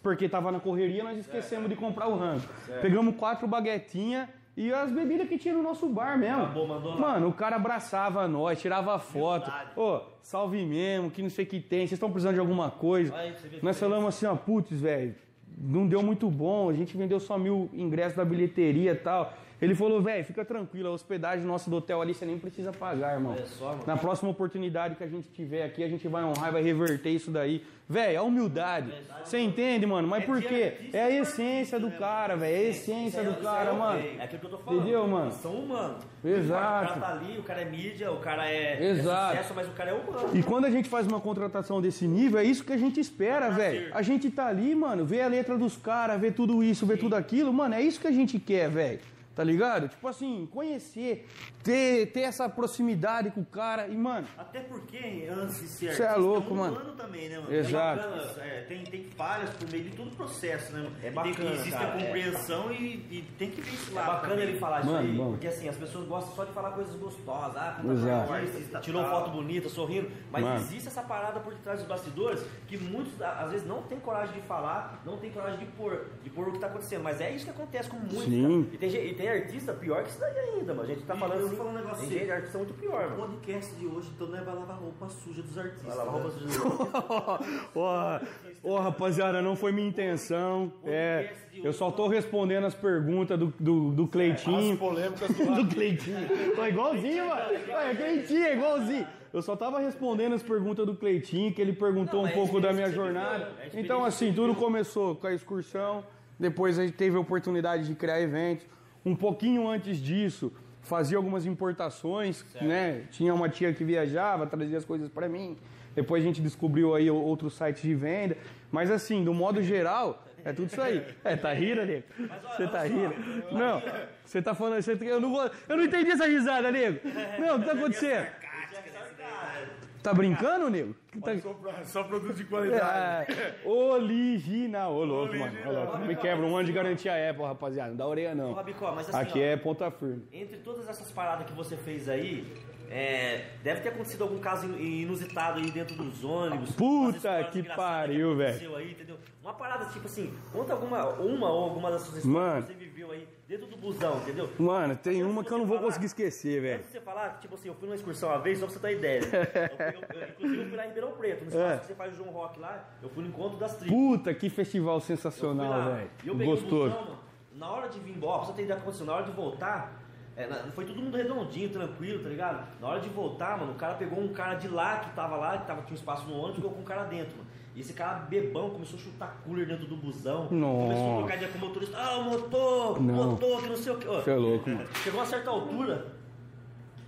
porque tava na correria, nós esquecemos de comprar o rango. Pegamos quatro baguetinhas e as bebidas que tinha no nosso bar mesmo. Acabou. Mano, o cara abraçava nós, tirava foto. Ô, salve mesmo, que não sei o que tem. Vocês estão precisando de alguma coisa? Aí, Nós falamos assim, ó, putz, velho, não deu muito bom, a gente vendeu só mil ingressos da bilheteria e tal. Ele falou, velho, fica tranquilo, a hospedagem nossa do hotel ali você nem precisa pagar, irmão. Olha só, mano. Na próxima oportunidade que a gente tiver aqui, a gente vai honrar e vai reverter isso daí. Velho, a humildade. Você entende, mano? Mas por quê? É a essência do cara, velho. É a essência do cara, mano. É aquilo que eu tô falando. Entendeu, mano? São humanos. Exato. O cara tá ali, o cara é mídia, o cara é, Exato. é sucesso, mas o cara é humano. E quando a gente faz uma contratação desse nível, é isso que a gente espera, velho. A gente tá ali, mano, vê a letra dos caras, vê tudo isso, vê tudo aquilo, mano, é isso que a gente quer, velho. Tá ligado? Tipo assim, conhecer, ter, ter essa proximidade com o cara e, mano, Até porque, antes de ser Cê é louco, mano. humano também, né, mano? Exato. Tem, bacana, é, tem, tem falhas por meio de todo o processo, né, mano? É bacana, tem, existe cara, a compreensão e, e tem que ver esse É lado bacana também. ele falar isso Mano, aí, bom. porque assim, as pessoas gostam só de falar coisas gostosas. Ah, Exato. artista, tirou foto bonita, sorrindo. Mas Mano. existe essa parada por detrás dos bastidores que muitos, às vezes, não tem coragem de falar, não tem coragem de pôr, de pôr o que tá acontecendo. Mas é isso que acontece com muitos. Sim. cara. E tem, gente- e tem artista pior que isso daí ainda, mas a gente tá falando eu assim, vou falar um negócio tem gente, artista muito pior, O mano. podcast de hoje, então, não é pra lavar roupa suja dos artistas. Vai lavar né? roupa suja. Ó, ó, rapaziada, não foi minha intenção. É, eu só tô respondendo as perguntas do, do, do Cleitinho. As polêmicas do do Cleitinho. Tô igualzinho, mano. É Cleitinho, é igualzinho. Eu só tava respondendo as perguntas do Cleitinho, que ele perguntou Não, um é pouco da minha jornada. é Então, assim, tudo começou com a excursão, depois a gente teve a oportunidade de criar eventos. Um pouquinho antes disso, fazia algumas importações, né? Tinha uma tia que viajava, trazia as coisas pra mim. Depois a gente descobriu aí outros sites de venda. Mas assim, do modo geral, é tudo isso aí. É, tá rindo, nego? Você tá rindo? Não, você tá falando. Você, eu, não vou, eu não entendi essa risada, nego. Não, o que tá acontecendo? Tá brincando, nego? Tá- Só, pra- só produto de qualidade. É, original. Ô, louco, mano. Ô, louco. Me quebra um ano de garantia Apple, rapaziada. Não dá orelha, Ô, não. Rabicó, mas assim, Aqui ó, é ponta firme. entre todas essas paradas que você fez aí, é, deve ter acontecido algum caso inusitado aí dentro dos ônibus. Puta que pariu, velho. aconteceu Aí, entendeu? Uma parada tipo assim, conta alguma, uma ou alguma das suas histórias Mano. que você viveu aí dentro do busão, entendeu? Mano, tem Antes uma que eu não vou falar- conseguir esquecer, velho. Antes de você falar, tipo assim, eu fui numa excursão uma vez, só pra você ter ideia. Eu, eu- eu- inclusive eu fui lá em Ribeirão Preto, no espaço É. que você faz o João Rock lá, eu fui no encontro das tribos. Puta, que festival sensacional, velho. Gostoso. busão, na hora de vir embora, pra você ter ideia aconteceu, na hora de voltar, é, foi todo mundo redondinho, tranquilo, tá ligado? Na hora de voltar, mano, o cara pegou um cara de lá que tava lá, que tava, tinha um espaço no ônibus, e colocou um cara dentro, mano. E esse cara bebão começou a chutar cooler dentro do busão. Nossa. Começou a trocar ideia com o motorista. Ah, o motor, Não. motor, que não sei o que. Você é louco, mano. Chegou a certa altura.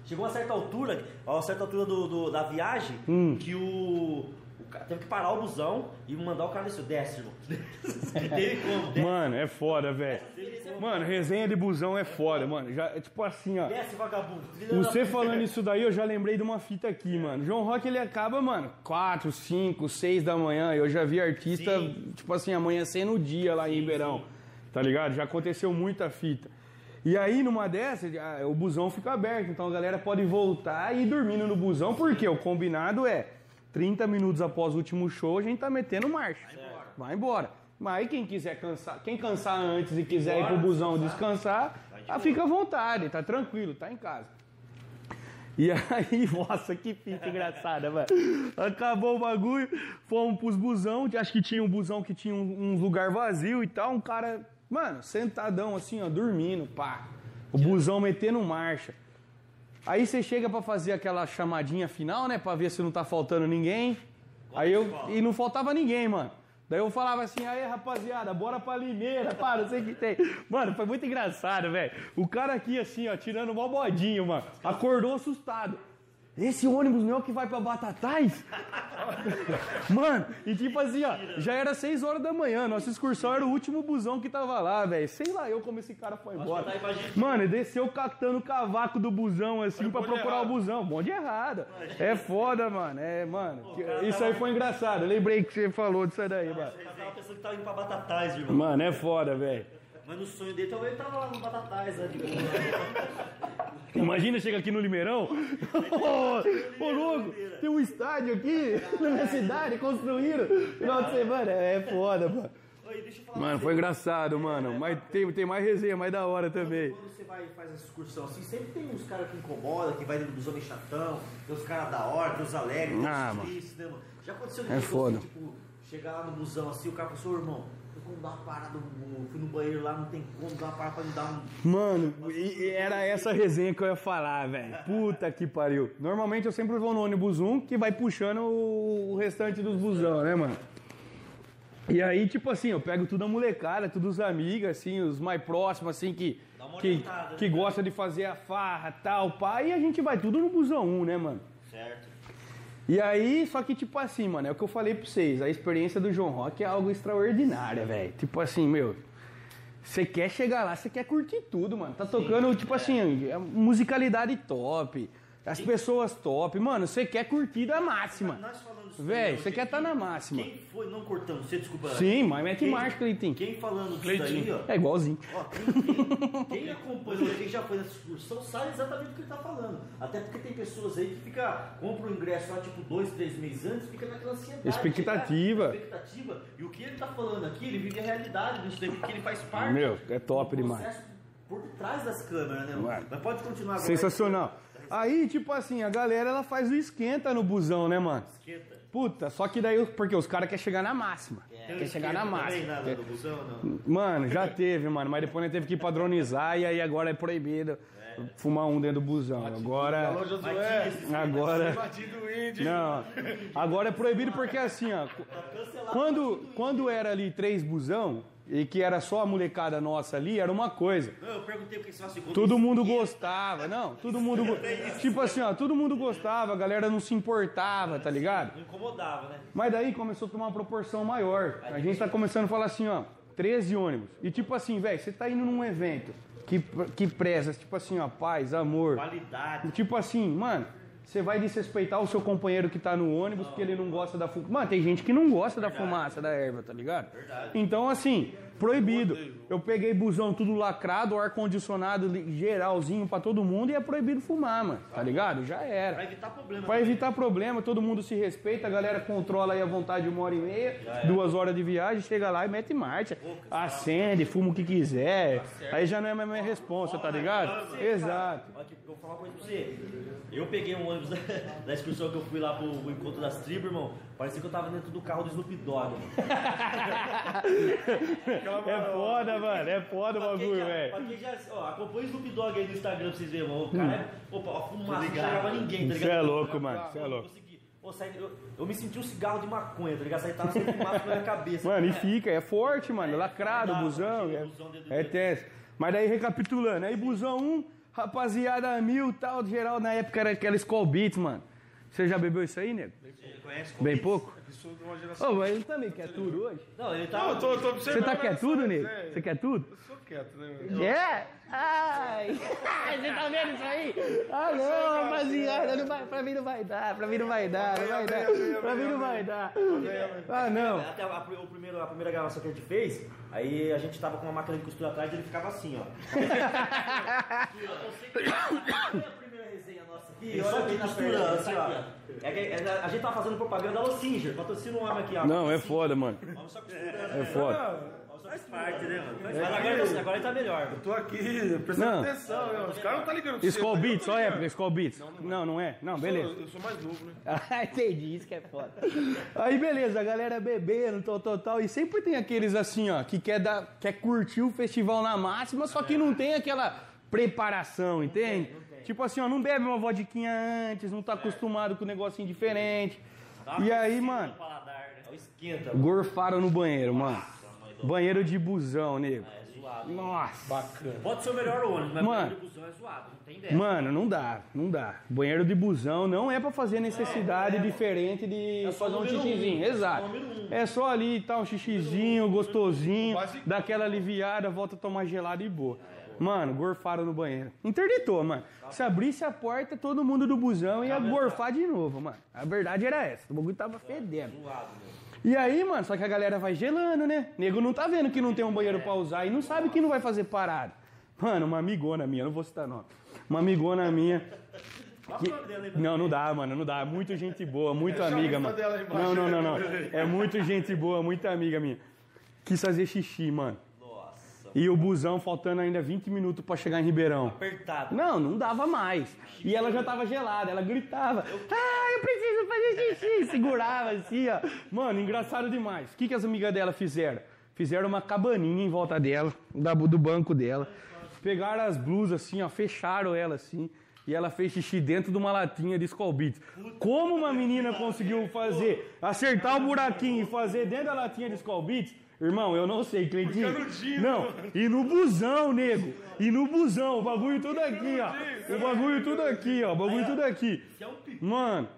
Chegou a certa altura, a certa altura do, do- da viagem, Hum. que o cara teve que parar o busão e mandar o cara descer. Desce, irmão. Teve como? Desce, Mano, é foda, velho. Mano, resenha de busão é foda, mano. Já, é tipo assim, ó. desce vagabundo. Você falando isso daí, eu já lembrei de uma fita aqui, mano. João Rock, ele acaba, mano, 4, 5, 6 da manhã. Eu já vi artista, Sim. tipo assim, amanhecendo o dia lá em Ribeirão. Tá ligado? Já aconteceu muita fita. E aí, numa dessas, ah, o busão fica aberto. Então a galera pode voltar e ir dormindo no busão, porque o combinado é 30 minutos após o último show, a gente tá metendo marcha. Vai embora. Mas aí quem quiser cansar, quem cansar antes e quiser ir pro busão descansar, ah, fica à vontade, tá tranquilo, tá em casa. E aí, nossa, que fita engraçada, velho. Acabou o bagulho, fomos pros busão, acho que tinha um busão que tinha um, um lugar vazio e tal, um cara, mano, sentadão assim, ó, dormindo, pá. O busão metendo marcha. Aí você chega pra fazer aquela chamadinha final, né, pra ver se não tá faltando ninguém. Aí eu e não faltava ninguém, mano. Daí eu falava assim, aí rapaziada, bora pra Limeira, pá, não sei o que tem. Mano, foi muito engraçado, velho. O cara aqui assim, ó, tirando mó bodinho, mano. Acordou assustado. Esse ônibus não é o que vai pra Batatais? Mano, e tipo assim, ó, já era 6 horas da manhã, nossa excursão era o último busão que tava lá, velho. Sei lá eu como esse cara foi embora. tá. Mano, ele desceu catando o cavaco do busão assim pra bonde procurar errado. o busão. Bom de errado. É foda, mano. É, mano. Isso aí foi engraçado. Eu lembrei que você falou disso aí daí, mano. Eu tava pensando que tava indo pra Batatais, irmão. Mano, é foda, velho. Mas no sonho dele, talvez ele tava lá no Batatais, né? Imagina, chega aqui no Limeirão. Ô, louco, tem um estádio aqui na minha cidade, construíram. Final de semana. É foda, mano. Oi, deixa eu falar Mano, foi engraçado, mano. Mas tem, tem mais resenha, mais da hora também. Quando você vai e faz essa excursão assim, sempre tem uns caras que incomodam, que vai dentro dos homens chatão, tem os caras da hora, tem os alegres, tem Ah, os mano. tristes, né, mano? Já aconteceu de É foda. tipo, chegar lá no busão assim, o cara falou, seu irmão, tô com dar uma parada, fui no banheiro lá, não tem como dar uma parada pra me dar um. Mano, e- era essa resenha que eu ia falar, velho. Puta que pariu. Normalmente eu sempre vou no ônibus 1 que vai puxando o restante dos busão, né, mano? E aí, tipo assim, eu pego tudo a molecada, tudo os amigos, assim, os mais próximos, assim, que, que, orientada, né? que gosta de fazer a farra, tal, pá, e a gente vai tudo no busão 1, né, mano? Certo. E aí, só que tipo assim, mano, é o que eu falei pra vocês, a experiência do João Rock é algo extraordinário, velho. Tipo assim, meu, você quer chegar lá, você quer curtir tudo, mano. Tá tocando, tipo assim, é musicalidade top, as pessoas top. Mano, você quer curtir da máxima. Nós falando daí, você quem- quer tá na máxima. Quem foi, não cortando, você desculpa. Sim, mas mete Quem- marcha, Cleitinho. Quem falando disso daí, ó. É igualzinho. Ó, quem, quem- quem acompanhou, quem já foi nessa excursão, sabe exatamente o que ele tá falando. Até porque tem pessoas aí que fica, compra o ingresso lá, tipo, dois, três meses antes, fica naquela ansiedade. Expectativa. chegar, expectativa. E o que ele tá falando aqui, ele vive a realidade disso daí, porque ele faz parte Meu, é top do demais. por trás das câmeras, né? Ué. Mas pode continuar agora. Sensacional. Aí, tipo assim, a galera ela faz o esquenta no busão, né, mano? Esquenta. Puta, só que daí, porque os caras querem chegar na máxima. Tem Quer chegar na máxima. Nada do busão, não. Mano, já teve, mano, mas depois nós teve que padronizar e aí agora é proibido fumar um dentro do busão. Agora. Alô, Josué. Agora. Batido índio. Não, agora é proibido porque assim, ó. Quando, quando era ali três busão, e que era só a molecada nossa ali, era uma coisa. Não, eu perguntei o que você. Todo mundo gostava, não, todo mundo. go- Tipo assim, ó, todo mundo gostava, a galera não se importava, tá ligado? Não incomodava, né? Mas daí começou a tomar uma proporção maior. A gente tá começando a falar assim, ó, 13 ônibus. E tipo assim, velho, você tá indo num evento que, que preza, tipo assim, ó, paz, amor. Qualidade. Tipo assim, mano, você vai desrespeitar o seu companheiro que tá no ônibus porque ele não gosta da fumaça. Mano, tem gente que não gosta da fumaça da erva, tá ligado? Então, assim, proibido. Eu peguei busão tudo lacrado, ar-condicionado geralzinho pra todo mundo e é proibido fumar, mano, tá ligado? Já era. Pra evitar problema. Pra evitar problema, todo mundo se respeita, a galera controla aí a vontade de uma hora e meia, duas horas de viagem, chega lá e mete marcha. Acende, fuma o que quiser. Aí já não é mais minha responsa, tá ligado? Exato. Olha aqui, vou falar uma coisa pra você. Eu peguei um ônibus da, da excursão que eu fui lá pro, pro encontro das tribos, irmão. Parecia que eu tava dentro do carro do Snoop Dogg, É foda, mano. É foda o bagulho, já- velho. pra quem já, ó, acompanha o Snoop Dogg aí no Instagram pra vocês verem, mano. O cara é. Opa, a fumaça não chegava ninguém, tá ligado? Você é louco, mano. Você é Eu louco. consegui. Ô, sai- eu, eu me senti um cigarro de maconha, tá ligado? Sai tava sem fumaça na minha cabeça. Mano, e fica, é forte, mano. Lacrado, Dá, busão. É, o busão é dedo. tenso. Mas daí recapitulando, aí busão 1, rapaziada mil tal, geral, na época era aquela Skull Beats, mano. Você já bebeu isso aí, nego? Conhece Bem pouco? Sou de uma geração. Ô, mas ele também quer tudo hoje? Não, ele tá. Não, eu tô, eu tô Você tá quer tudo, nego? é, Você quer tudo? Eu sou quieto, né? meu? É? Ai! Você tá vendo isso aí? Ah, não, rapaziada, não vai, pra mim não vai dar, pra mim não vai dar, não vai dar, pra mim não vai dar. Ah, não. Até a, a- o primeiro, a primeira gravação que a gente fez, aí a gente tava com uma máquina de costura atrás e ele ficava assim, ó. Nossa aqui. Ele olha só aqui que na perna, assim, tá ó. aqui, É que, é, a gente tava fazendo propaganda da Locinger, patrocina um homem aqui, ó. Não, é foda, mano. Homem só costurando. É foda. Faz parte, né, mano? Mas agora, ele- agora ele tá melhor. Tô aqui prestando atenção, né? Os caras não tá ligando Skull eu Beats, só época, Skull Beats. Não, não é? Não, Eu beleza. sou- Eu sou mais novo, né? Ah, entendi, isso que é foda. Aí beleza, a galera bebendo, tal, tal, tal. E sempre tem aqueles assim, ó, que quer, dar, quer curtir o festival na máxima, só que não tem aquela preparação, entende? Tipo assim, ó, não bebe uma vodquinha antes, não tá acostumado com um negocinho diferente. E aí, mano, Paladar, né? Ó, Esquenta, mano. gorfaram no banheiro, mano. Banheiro de busão, nego. É zoado. Nossa. Bacana. Pode ser o melhor ônibus, mas Mano. banheiro de busão é zoado, não tem ideia. Mano, não dá, não dá. Banheiro de busão não é pra fazer necessidade diferente de É só fazer um xixizinho. um. Exato. É só número um. É só ali tá um xixizinho, gostosinho, Básico. dá aquela aliviada, volta a tomar gelado e boa. Mano, gorfaram no banheiro. Interditou, mano. Se abrisse a porta, todo mundo do busão ia gorfar de novo, mano. A verdade era essa. O bagulho tava fedendo. E aí, mano, só que a galera vai gelando, né? Nego não tá vendo que não tem um banheiro pra usar e não sabe que não vai fazer parada. Mano, uma amigona minha, não vou citar nome. Uma amigona minha. que- Não, não dá, mano, não dá. Muito gente boa, muito amiga, mano. Não, não, não, não. É muito gente boa, muita amiga minha. Quis fazer xixi, mano. E o busão faltando ainda 20 minutos pra chegar em Ribeirão. apertado. Não, não dava mais. E ela já tava gelada, ela gritava: Ah, eu preciso fazer xixi. Segurava assim, ó. Mano, engraçado demais. O que, que as amigas dela fizeram? Fizeram uma cabaninha em volta dela, do banco dela. Pegaram as blusas assim, ó, fecharam ela assim. E ela fez xixi dentro de uma latinha de Skull Beats. Como uma menina conseguiu fazer, acertar o buraquinho e fazer dentro da latinha de Skull Beats? Irmão, eu não sei, canudinho, Não, e no busão, nego. E no busão, o bagulho tudo aqui, ó. O bagulho tudo aqui, ó. O bagulho tudo aqui. Mano,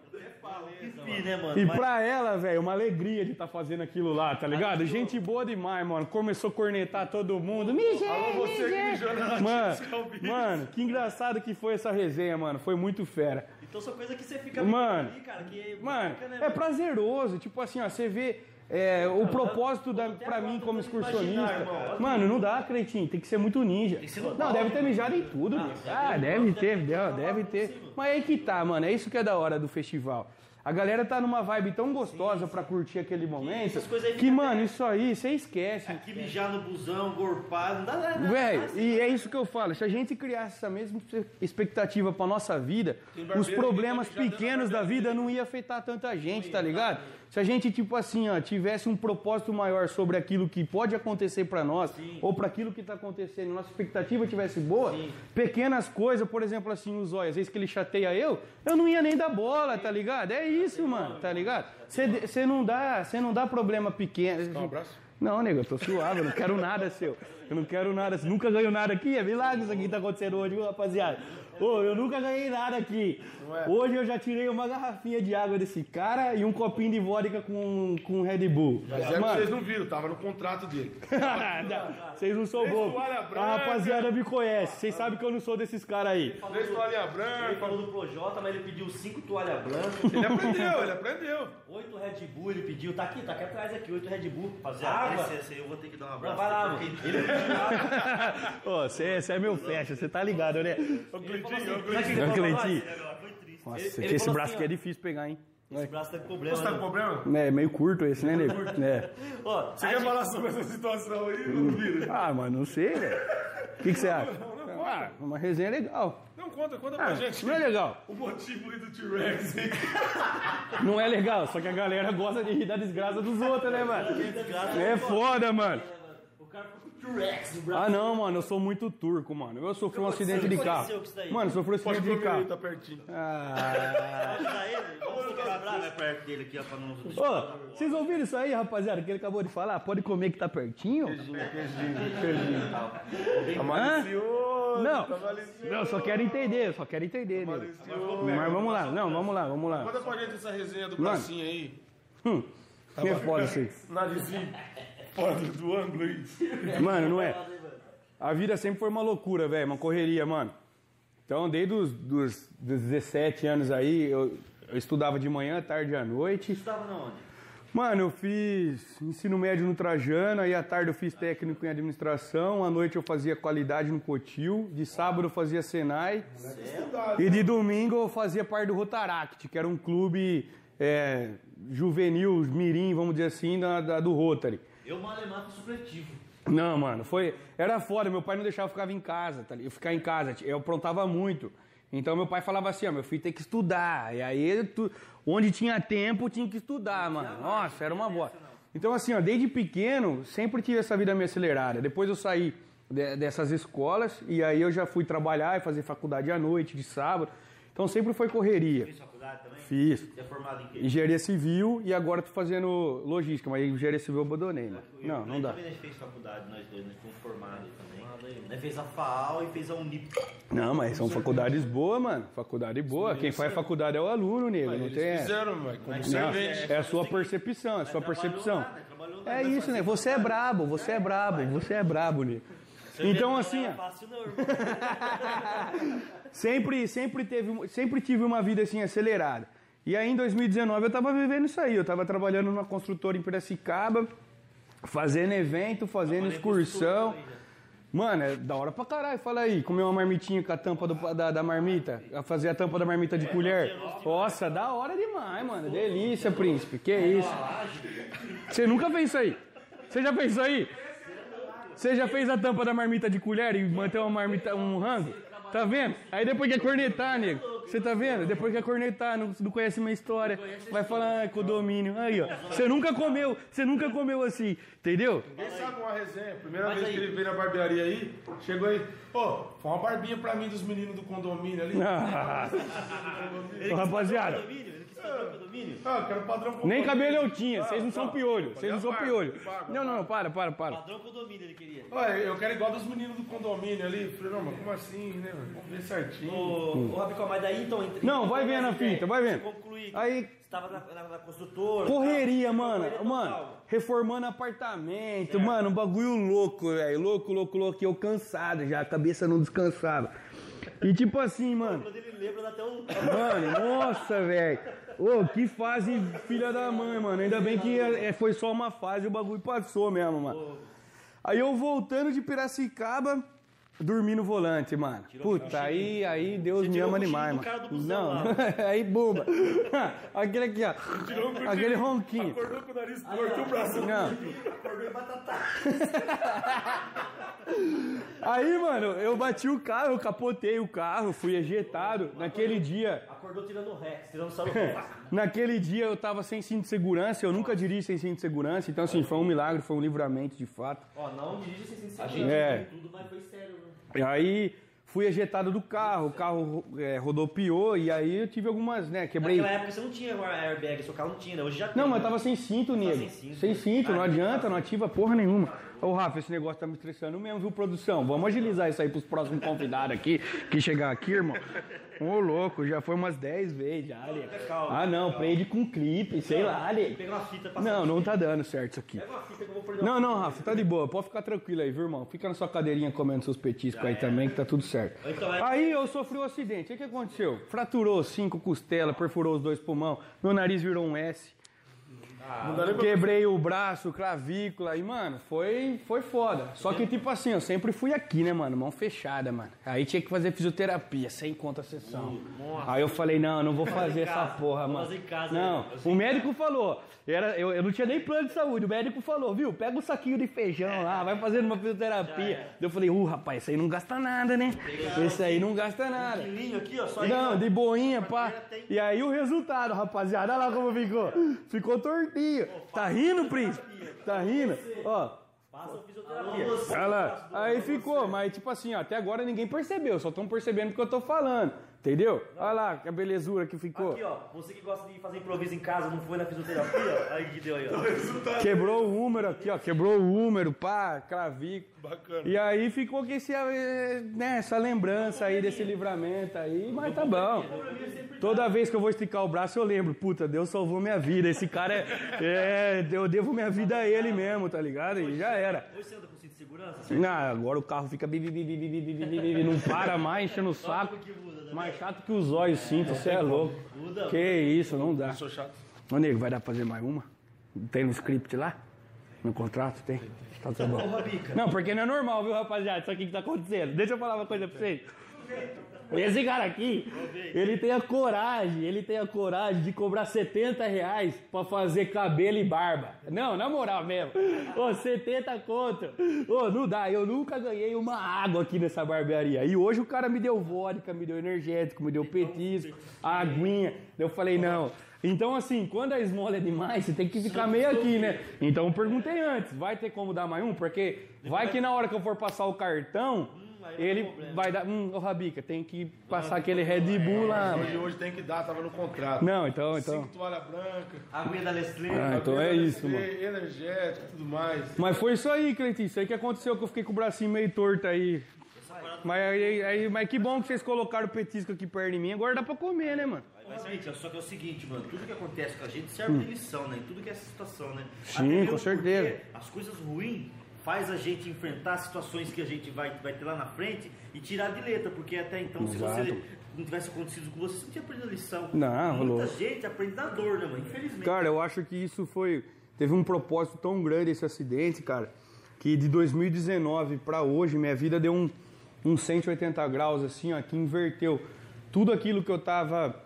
Pi, né, mano? e pra ela, velho, uma alegria de estar fazendo aquilo lá, tá ligado? Gente boa demais, mano. Começou a cornetar todo mundo. Mijei, Alô, você que mijei. mijou na Mano, mano, que engraçado que foi essa resenha, mano. Foi muito fera. Então são coisas que você fica Mano, ali, cara, que Mano, bacana, né, é prazeroso. Tipo assim, ó, você vê é, o propósito da, pra mim como excursionista. Mano, não dá, Cretinho. Tem que ser muito ninja. Não, deve ter mijado em tudo. bicho. Ah, deve ter, deve, deve ter. Mas aí que tá, mano. É isso que é da hora do festival. A galera tá numa vibe tão gostosa pra curtir aquele momento que, fica mano, isso aí você esquece. Aqui mijar no busão, gorpar, não dá nada. Velho, e é isso que eu falo. Se a gente criasse essa mesma expectativa pra nossa vida, os que problemas pequenos da vida não ia afetar tanta gente, tá ligado? Se a gente, tipo assim, ó, tivesse um propósito maior sobre aquilo que pode acontecer pra nós, ou pra aquilo que tá acontecendo, nossa expectativa tivesse boa, pequenas coisas, por exemplo, assim, os olhos, às vezes que ele chateia eu, eu não ia nem dar bola, tá ligado? É isso, mano, tá ligado? Você não dá, você não dá problema pequeno. Dá um abraço? Não, nego, eu tô suave, eu não quero nada seu. Eu não quero nada, nunca ganho nada aqui, é milagre isso aqui que tá acontecendo hoje, viu, rapaziada? Ô, eu nunca ganhei nada aqui. Hoje eu já tirei uma garrafinha de água desse cara e um copinho de vodka com, com Red Bull. Mas é que vocês não viram, tava no contrato dele. Vocês não são bobos. A rapaziada me conhece. Vocês sabem que eu não sou desses caras aí. Três toalha Ele branca. falou do Projota, mas ele pediu cinco toalhas brancas, Ele aprendeu, ele aprendeu. oito Red Bull, ele pediu, tá aqui, tá aqui atrás aqui, oito Red Bull. Rapaziada, água. esse, esse aí eu vou ter que dar um Não, abraço. vai lá, mano. Ele pediu água. Ô, você é meu fecha, você tá ligado, né? Ô, Cleitinho, Cleitinho. Nossa, Ele- ele esse braço assim, aqui é difícil pegar, hein? Esse braço tá com problema. Você tá com né? problema? É meio curto esse, né, nego? É. Ó, Você quer gente- falar sobre essa situação aí? Não vira. Ah, mano, não sei, velho. O que, que você acha? Ah, uma resenha legal. Não, conta, conta Ah, pra gente. não é legal. O motivo aí do T-Rex aí. Não é legal, só que a galera gosta de rir da desgraça dos outros, né, mano? É foda, mano. Braço. Ah, não, mano, eu sou muito turco, mano. Eu sofri um acidente de aconteceu carro. com isso daí? Mano, eu sofri um Pode acidente de comer carro. tá pertinho. Ah. Ele? Vamos quebrar mais perto dele aqui, ó, pra não... Ô, vocês ouviram isso aí, rapaziada, que ele acabou de falar? Pode comer que tá pertinho? Tá malicioso. Não, Tá malicioso. não, eu só quero entender, eu só quero entender, nego. Mas vamos lá, não, vamos lá, vamos lá. Conta pra gente essa resenha do Mano. bracinho aí. Hum, que é foda isso aí. Narizinho fora do, ângulo aí. Mano, não é. A vida sempre foi uma loucura, velho, uma correria, mano. Então, desde os dos, dos 17 anos aí, eu, eu estudava de manhã, tarde e à noite. Estava na onde? Mano, eu fiz ensino médio no Trajano, aí à tarde eu fiz técnico em administração, à noite eu fazia qualidade no Cotil, de sábado eu fazia Senai, e de domingo eu fazia parte do Rotaract, que era um clube é, juvenil, mirim, vamos dizer assim, da, da- do Rotary. Eu, malemar, fui supletivo. Não, mano, foi. Era foda, meu pai não deixava eu ficar em casa, tá? ligado? Eu ficar em casa, eu aprontava muito. Então meu pai falava assim, ó, meu filho tem que estudar. E aí, tu- onde tinha tempo, tinha que estudar, mano. Nossa, era uma boa. Então, assim, ó, desde pequeno, sempre tive essa vida meio acelerada. Depois eu saí de- dessas escolas e aí eu já fui trabalhar e fazer faculdade à noite, de sábado. Então sempre foi correria. Fiz faculdade também? Fiz. Você é formado em quê? Engenharia civil e agora tô fazendo logística, mas engenharia civil eu abandonei, mano. Eu- Não, não eu dá. também fez faculdade, nós dois, nós fomos formados também. Nós fez a FAO e fez a Unip. Não, mas são faculdades boas, mano. Faculdade boa. Quem faz faculdade é o aluno, nego. Não tem. fizeram, Não, é a sua percepção, é a sua percepção. Né? É isso, né? Você é brabo, você é brabo, você é brabo, nego. Então, Não assim, é ó, fácil não, irmão. sempre, sempre, teve, sempre tive uma vida assim acelerada. E aí em 2019 eu tava vivendo isso aí. Eu tava trabalhando numa construtora em Piracicaba, fazendo evento, fazendo excursão. Mano, é da hora pra caralho. Fala aí, comer uma marmitinha com a tampa do- da, da marmita, fazer a tampa da marmita de colher. Nossa, da hora demais, mano. Delícia, príncipe. Que isso? Você nunca fez isso aí? Você já fez isso aí? Você já fez a tampa da marmita de colher e manteve uma marmita, um rango? Tá vendo? Aí depois quer cornetar, nego. Você tá vendo? Depois quer cornetar, não, não conhece minha história. Vai falar ah, condomínio. Aí, ó. Você nunca comeu, você nunca comeu assim, entendeu? Quem sabe uma resenha? Primeira vez que ele veio na barbearia aí, chegou aí. Pô, foi uma barbinha pra mim dos meninos do condomínio ali. Ah, Ô, rapaziada, Condomínio? Condomínio? Ah, eu quero padrão pro nem condomínio. cabelo eu tinha, vocês não são piolho, vocês não são piolho. Não, não, não, para, para, para. Padrão condomínio ele queria. Olha, eu quero igual dos meninos do condomínio ali. Falei, não, mas como assim, né? mano? Vamos ver certinho. Ô, ô Rabicó, mas daí então. entre- Não, vai vendo a fita, vai vendo. Concluir. Aí- Você tava na, na, na construtora. Correria, mano. correria Mano, total. reformando apartamento, mano, um bagulho louco, velho. Louco, louco, louco. E eu cansado já, a cabeça não descansava. E tipo assim, mano. Quando ele lembra, dá até um. Mano, nossa, velho. Ô, que fase filha da mãe, mano. Ainda bem que é, foi só uma fase e o bagulho passou mesmo, mano. Aí eu voltando de Piracicaba, Dormi no volante, mano. Puta, aí, aí Deus me ama demais, mano. Não, aí bomba. Aquele aqui, ó. Aquele ronquinho. Acordou com o nariz torto e o braço. Não. Acordou em batata. Aí, mano, eu bati o carro, eu capotei o carro, fui ejetado. Naquele dia, Acordou tirando o Rex, tirando o salão. naquele dia eu tava sem cinto de segurança, eu nunca dirijo sem cinto de segurança, então assim, foi um milagre, foi um livramento de fato. Ó, não dirige sem A sensibilidade. gente É. tudo, mas foi sério, né? E aí fui ejetado do carro, o carro é, rodopiou e aí eu tive algumas, né, quebrei. Naquela época você não tinha airbag, seu carro não tinha, né? Hoje já tem. Não, mas né? tava sem cinto, nego. sem cinto. Sem cinto, não Ah, adianta, não ativa porra nenhuma. Ô, Rafa, esse negócio tá me estressando mesmo, viu, produção? Vamos agilizar isso aí pros próximos convidados aqui, que chegar aqui, irmão. Ô, louco, já foi umas 10 vezes já, Ah, não, prende com clipe, sei lá, nego. Pega uma fita pra Não, não tá dando certo isso aqui. Pega uma fita que eu vou prender Não, não, Rafa, tá de boa. Pode ficar tranquilo aí, viu, irmão? Fica na sua cadeirinha comendo seus petiscos aí também, que tá tudo certo. Então, é- Aí eu sofri um acidente. O que aconteceu? Fraturou cinco costelas, perfurou os dois pulmão, meu nariz virou um S. Pra... Quebrei o braço, clavícula e, mano, foi, foi foda. Só que, tipo assim, eu sempre fui aqui, né, mano? Mão fechada, mano. Aí tinha que fazer fisioterapia, sem conta a sessão. Aí eu falei, não, eu não vou fazer essa casa, porra, vou mano. fazer em casa, não, o médico falou, era, eu, eu não tinha nem plano de saúde, o médico falou, viu, pega um saquinho de feijão lá, vai fazendo uma fisioterapia. Eu falei, uh, rapaz, isso aí não gasta nada, né? Esse aí não gasta nada. Quilinho aqui, ó, só Não, de boinha, pá. E aí o resultado, rapaziada, olha lá como ficou. Ficou tortinho. Tá rindo, príncipe? Tá rindo? Ó, Passa a fisioterapia. Aí ficou, mas tipo assim, ó, até agora ninguém percebeu, só estão percebendo o que eu tô falando. Entendeu? Olha lá que a belezura que ficou. Aqui, ó, você que gosta de fazer improviso em casa, não foi na fisioterapia, aí que deu aí, ó. Quebrou o húmero aqui, ó. Quebrou o húmero, pá, clavículo. Bacana. E aí ficou com esse, eh, né, essa lembrança aí desse livramento aí, mas tá bom. Toda vez que eu vou esticar o braço, eu lembro, puta, Deus salvou minha vida. Esse cara é. é eu devo minha vida a ele mesmo, tá ligado? E já era. Hoje você anda com segurança? Não, agora o carro fica bi, bi, bi, bi, bi, bi, bi, bi, não para mais, enchendo o saco. Mais chato que os olhos cinto, você é louco. Que isso, não dá. Sou chato. Ô, nego, vai dar pra fazer mais uma? Tem no script lá? No contrato? Tem? Tá, tá bom. Não, porque não é normal, viu, rapaziada? Isso aqui que tá acontecendo. Deixa eu falar uma coisa pra vocês. Esse cara aqui, ele tem a coragem, ele tem a coragem de cobrar 70 reais pra fazer cabelo e barba. Não, na moral mesmo. Ô, 70 conto. Ô, não dá, eu nunca ganhei uma água aqui nessa barbearia. E hoje o cara me deu vodka, me deu energético, me deu petisco, a aguinha. Eu falei, não. Então, assim, quando a esmola é demais, você tem que ficar meio aqui, né? Então eu perguntei antes, vai ter como dar mais um? Porque vai que na hora que eu for passar o cartão, ele vai dar. Hum, ô Rabica, tem que passar aquele Red Bull lá. Hoje, hoje tem que dar, tava no contrato. Não, então, então. Cinco toalha branca, Aguinha da Nestlé. Ah, então é isso, mano. energético e tudo mais. Mas foi isso aí, Cleitinho. Isso aí que aconteceu, que eu fiquei com o bracinho meio torto aí. Mas, aí, aí- mas que bom que vocês colocaram o petisco aqui perto de mim. Agora dá pra comer, né, mano? Mas, Rica, só que é o seguinte, mano, tudo que acontece com a gente serve de lição, né? Em tudo que é essa situação, né? Hum. Sim, Até com certeza. As coisas ruins faz a gente enfrentar situações que a gente vai, vai ter lá na frente e tirar de letra, porque até então, se Exato. você não tivesse acontecido com você, você não tinha aprendido a lição. Não, Muita rolou. gente aprende na dor, né, mano? Infelizmente. Cara, eu acho que isso foi. Teve um propósito tão grande esse acidente, cara, que de 2019 pra hoje, minha vida deu um, um 180 graus, assim, ó, que inverteu. Tudo aquilo que eu tava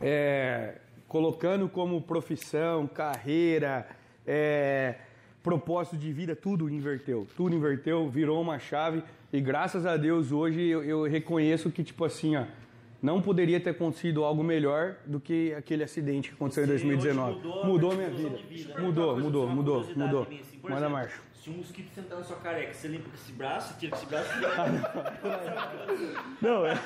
é, colocando como profissão, carreira, é, propósito de vida, tudo inverteu. Tudo inverteu, virou uma chave. E graças a Deus hoje eu, eu reconheço que, tipo assim, ó, não poderia ter acontecido algo melhor do que aquele acidente que aconteceu em Você 2019. hoje mudou a Mudou minha vida. vida. Mudou, coisa, mudou, mudou, mudou. minha, assim, Manda exemplo, marcha. Se um mosquito sentar na sua careca, você limpa com esse braço, tira com esse braço Não, é...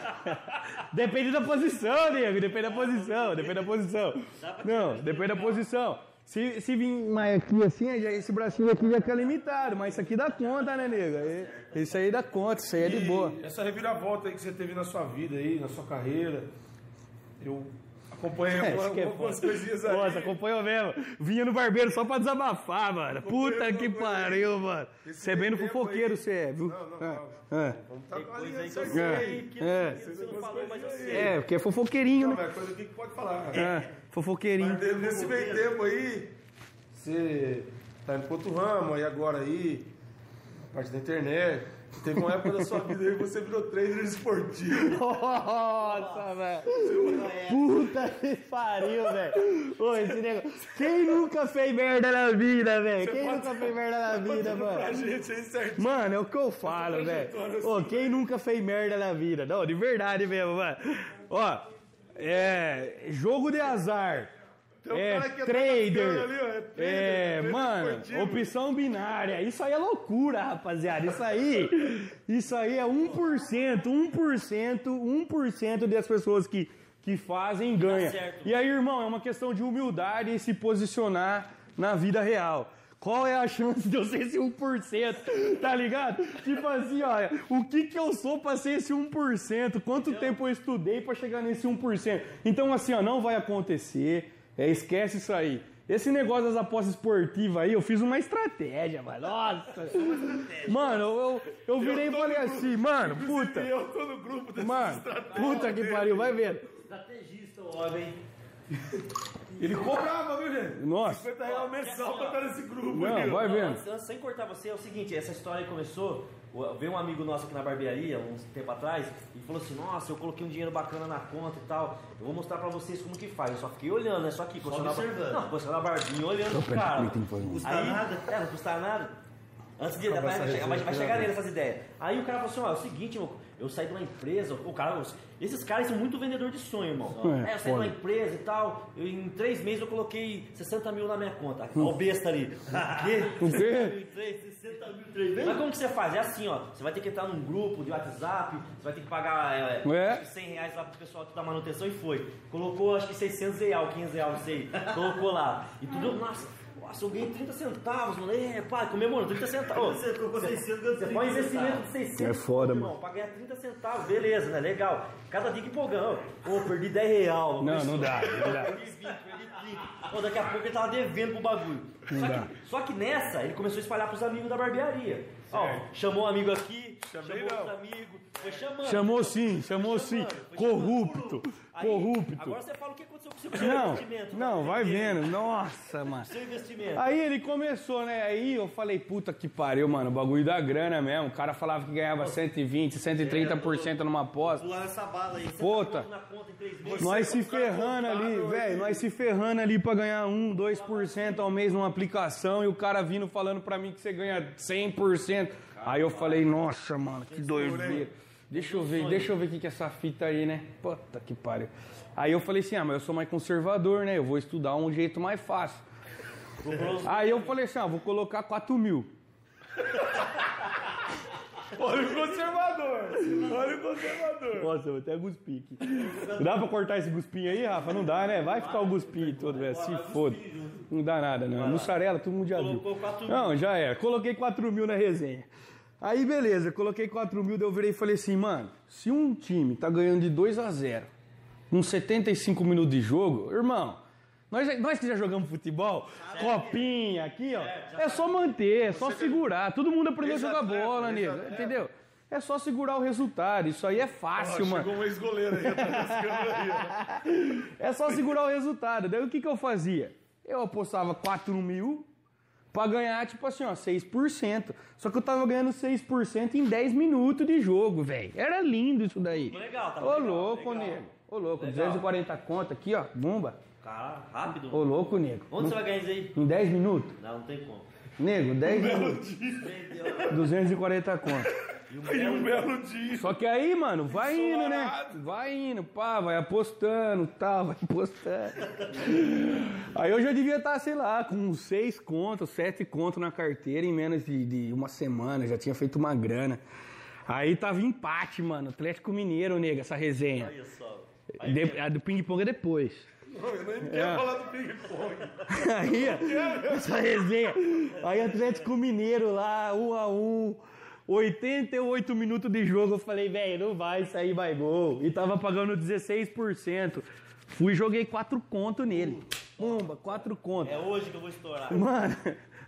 depende da posição, nego. Depende da posição, depende da posição. Não, depende da posição. Se, se vir mais aqui assim, já- esse bracinho aqui já fica limitado, mas isso aqui dá conta, né, nego? Aí- Isso aí dá conta, isso aí é de boa. Essa reviravolta aí que você teve na sua vida aí, na sua carreira, eu acompanhei É, algumas, é algumas foda. coisinhas aí. Nossa, acompanhou mesmo. Vinha no barbeiro só pra desabafar, mano. Puta que pariu, mano. Você é bem no fofoqueiro, você é, viu? Não, não, É, não. é. Vamos estar com a linha aí que eu certa sei aí. que, É. que você não falou, mas eu sei. É, porque é fofoqueirinho, Não, né? mas é coisa aqui que pode falar. É, fofoqueirinho. Mas nesse meio tempo aí, você tá indo pro outro ramo aí agora aí, a parte da internet. Teve uma época da sua vida aí que você virou trader esportivo. Nossa, velho. Puta que pariu, velho. Ô, esse negócio. Quem nunca fez merda na vida, velho? Quem nunca fez merda na vida, Pra mano? gente aí certinho. Mano, é o que eu falo, velho. Ô, quem nunca fez merda na vida? Não, de verdade mesmo, mano. Ó, é. Jogo de azar. Tem um É, cara que tá trader. ali, ó, é trader, É, trader mano, esportivo. opção binária. Isso aí é loucura, rapaziada. Isso aí, isso aí é 1%, 1%, 1% das pessoas que, que fazem ganha. certo. E aí, irmão, é uma questão de humildade e se posicionar na vida real. Qual é a chance de eu ser esse 1%? Tá ligado? Tipo assim, olha, o que que eu sou pra ser esse 1%? Quanto tempo eu estudei pra chegar nesse 1%? Então, assim, ó, não vai acontecer. É, esquece isso aí. Esse negócio das apostas esportivas aí, eu fiz uma estratégia, mano. Nossa! Mano, eu, eu virei e falei assim, mano, puta. Eu tô no grupo dessa Mano, estratégia puta que pariu, vai vendo. Estrategista, o homem. Ele cobrava, viu, gente? Nossa. 50 reais mensal pra estar nesse grupo Não, aí, ó. vai vendo. Antes, antes, sem cortar você, é o seguinte, essa história aí começou, veio um amigo nosso aqui na barbearia, uns tempo atrás, e falou assim, nossa, eu coloquei um dinheiro bacana na conta e tal, eu vou mostrar pra vocês como que faz. Eu só fiquei olhando, né? Só aqui, coçando a- observando. Não, coçando a barbinha, olhando pro cara. Custa Aí, nada. É, não custa nada. Antes de. Vai, vai, chegar- vai- vai chegar nele essas ideias. Aí o cara falou assim: ó, é o seguinte, meu, eu saí de uma empresa, o cara, esses caras são muito vendedor de sonho, irmão. É, É, eu saí de uma foda. empresa e tal, eu, em três meses eu coloquei 60 mil na minha conta. Olha o besta ali. O quê? O quê? 60 mil em três, 60 mil em três meses. Mas como que você faz? É assim, ó. Você vai ter que entrar num grupo de WhatsApp, você vai ter que pagar é, É. acho que 100 reais lá pro pessoal da manutenção e foi. Colocou acho que 600 reais, 500 reais, não sei. Colocou lá. E tudo, nossa. Nossa, eu ganhei 30 centavos, mano. É, pai, comemorando 30 centavos. Você colocou 600, ganhou Você 30 põe investimento de 600 É foda, irmão, mano. Pra ganhar 30 centavos, beleza, né? Legal. Cada dia que empolgando. Pô, perdi 10 real. Não, não dá, não dá. Perdi 20, perdi 30. Pô, daqui a pouco ele tava devendo pro bagulho. Não Só dá. que, só que nessa, ele começou a espalhar pros amigos da barbearia. Ó, chamou um amigo aqui, Chamei chamou não. outro amigo, foi chamando. Chamou sim, chamou sim. chamando, foi Corrupto, Aí, corrupto. Agora você fala o que aconteceu o seu Não, não, vai vendo. Nossa, mano. Seu investimento. Aí ele começou, né? Aí eu falei, puta que pariu, mano. O bagulho da grana mesmo. O cara falava que ganhava 120, 130% numa aposta. Pular essa bala aí. Puta. Em três meses. Nós se é ferrando ali, velho. Nós se ferrando ali pra ganhar 1, 2% ao mês numa aplicação e o cara vindo falando pra mim que você ganha 100%. Aí eu falei, nossa, mano, que doideira. Deixa eu ver, deixa eu ver o que que é essa fita aí, né? Puta que pariu. Aí eu falei assim, ah, mas eu sou mais conservador, né? Eu vou estudar um jeito mais fácil. Aí eu falei assim, ah, vou colocar 4 mil. Olha o conservador. Olha o conservador. Nossa, eu vou até cuspir aqui. Dá pra cortar esse guspinho aí, Rafa? Não dá, né? Vai ficar o guspinho todo, velho. Se foda. Não dá nada, não. Mussarela, todo mundo já viu. Colocou 4 mil. Não, já era. Coloquei 4 mil na resenha. Aí, beleza. Coloquei 4 mil, daí eu virei e falei assim, mano, se um time tá ganhando de 2 a 0 uns 75 minutos de jogo, irmão, nós, nós que já jogamos futebol, copinha aqui, ó, é só manter, é só segurar. Todo mundo aprendeu a jogar bola, nego, ex-atleta. entendeu? É só segurar o resultado. Isso aí é fácil, mano. chegou um ex-goleiro aí. É só segurar o resultado. Daí o que, que eu fazia? Eu apostava 4 mil pra ganhar, tipo assim, ó, 6%. Só que eu tava ganhando 6% em 10 minutos de jogo, velho. Era lindo isso daí. Legal, tá Ô, legal, louco, legal. nego. Ô, louco, Legal. 240 conto aqui, ó, bomba. Cara, rápido. Ô, louco, nego. Onde você vai ganhar isso aí? Em 10 minutos? Não, não tem como. Nego, 10 minutos. 240 conto. E um belo dia. Só que aí, mano, vai indo, né? Vai indo, pá, vai apostando, tal, vai apostando. Aí eu já devia estar, sei lá, com seis contos, sete contos na carteira em menos de, de uma semana, já tinha feito uma grana. Aí tava empate, mano, Atlético Mineiro, nega, essa resenha. Olha só. De- a do ping-pong é depois. Não, eu nem quero É. falar do ping-pong. Aí, ó, essa resenha. Aí Atlético Mineiro lá, um a um. 88 minutos de jogo, eu falei, velho, não vai sair mais gol. E tava pagando 16%. Fui e joguei 4 conto nele. Pumba, 4 conto. É hoje que eu vou estourar. Mano,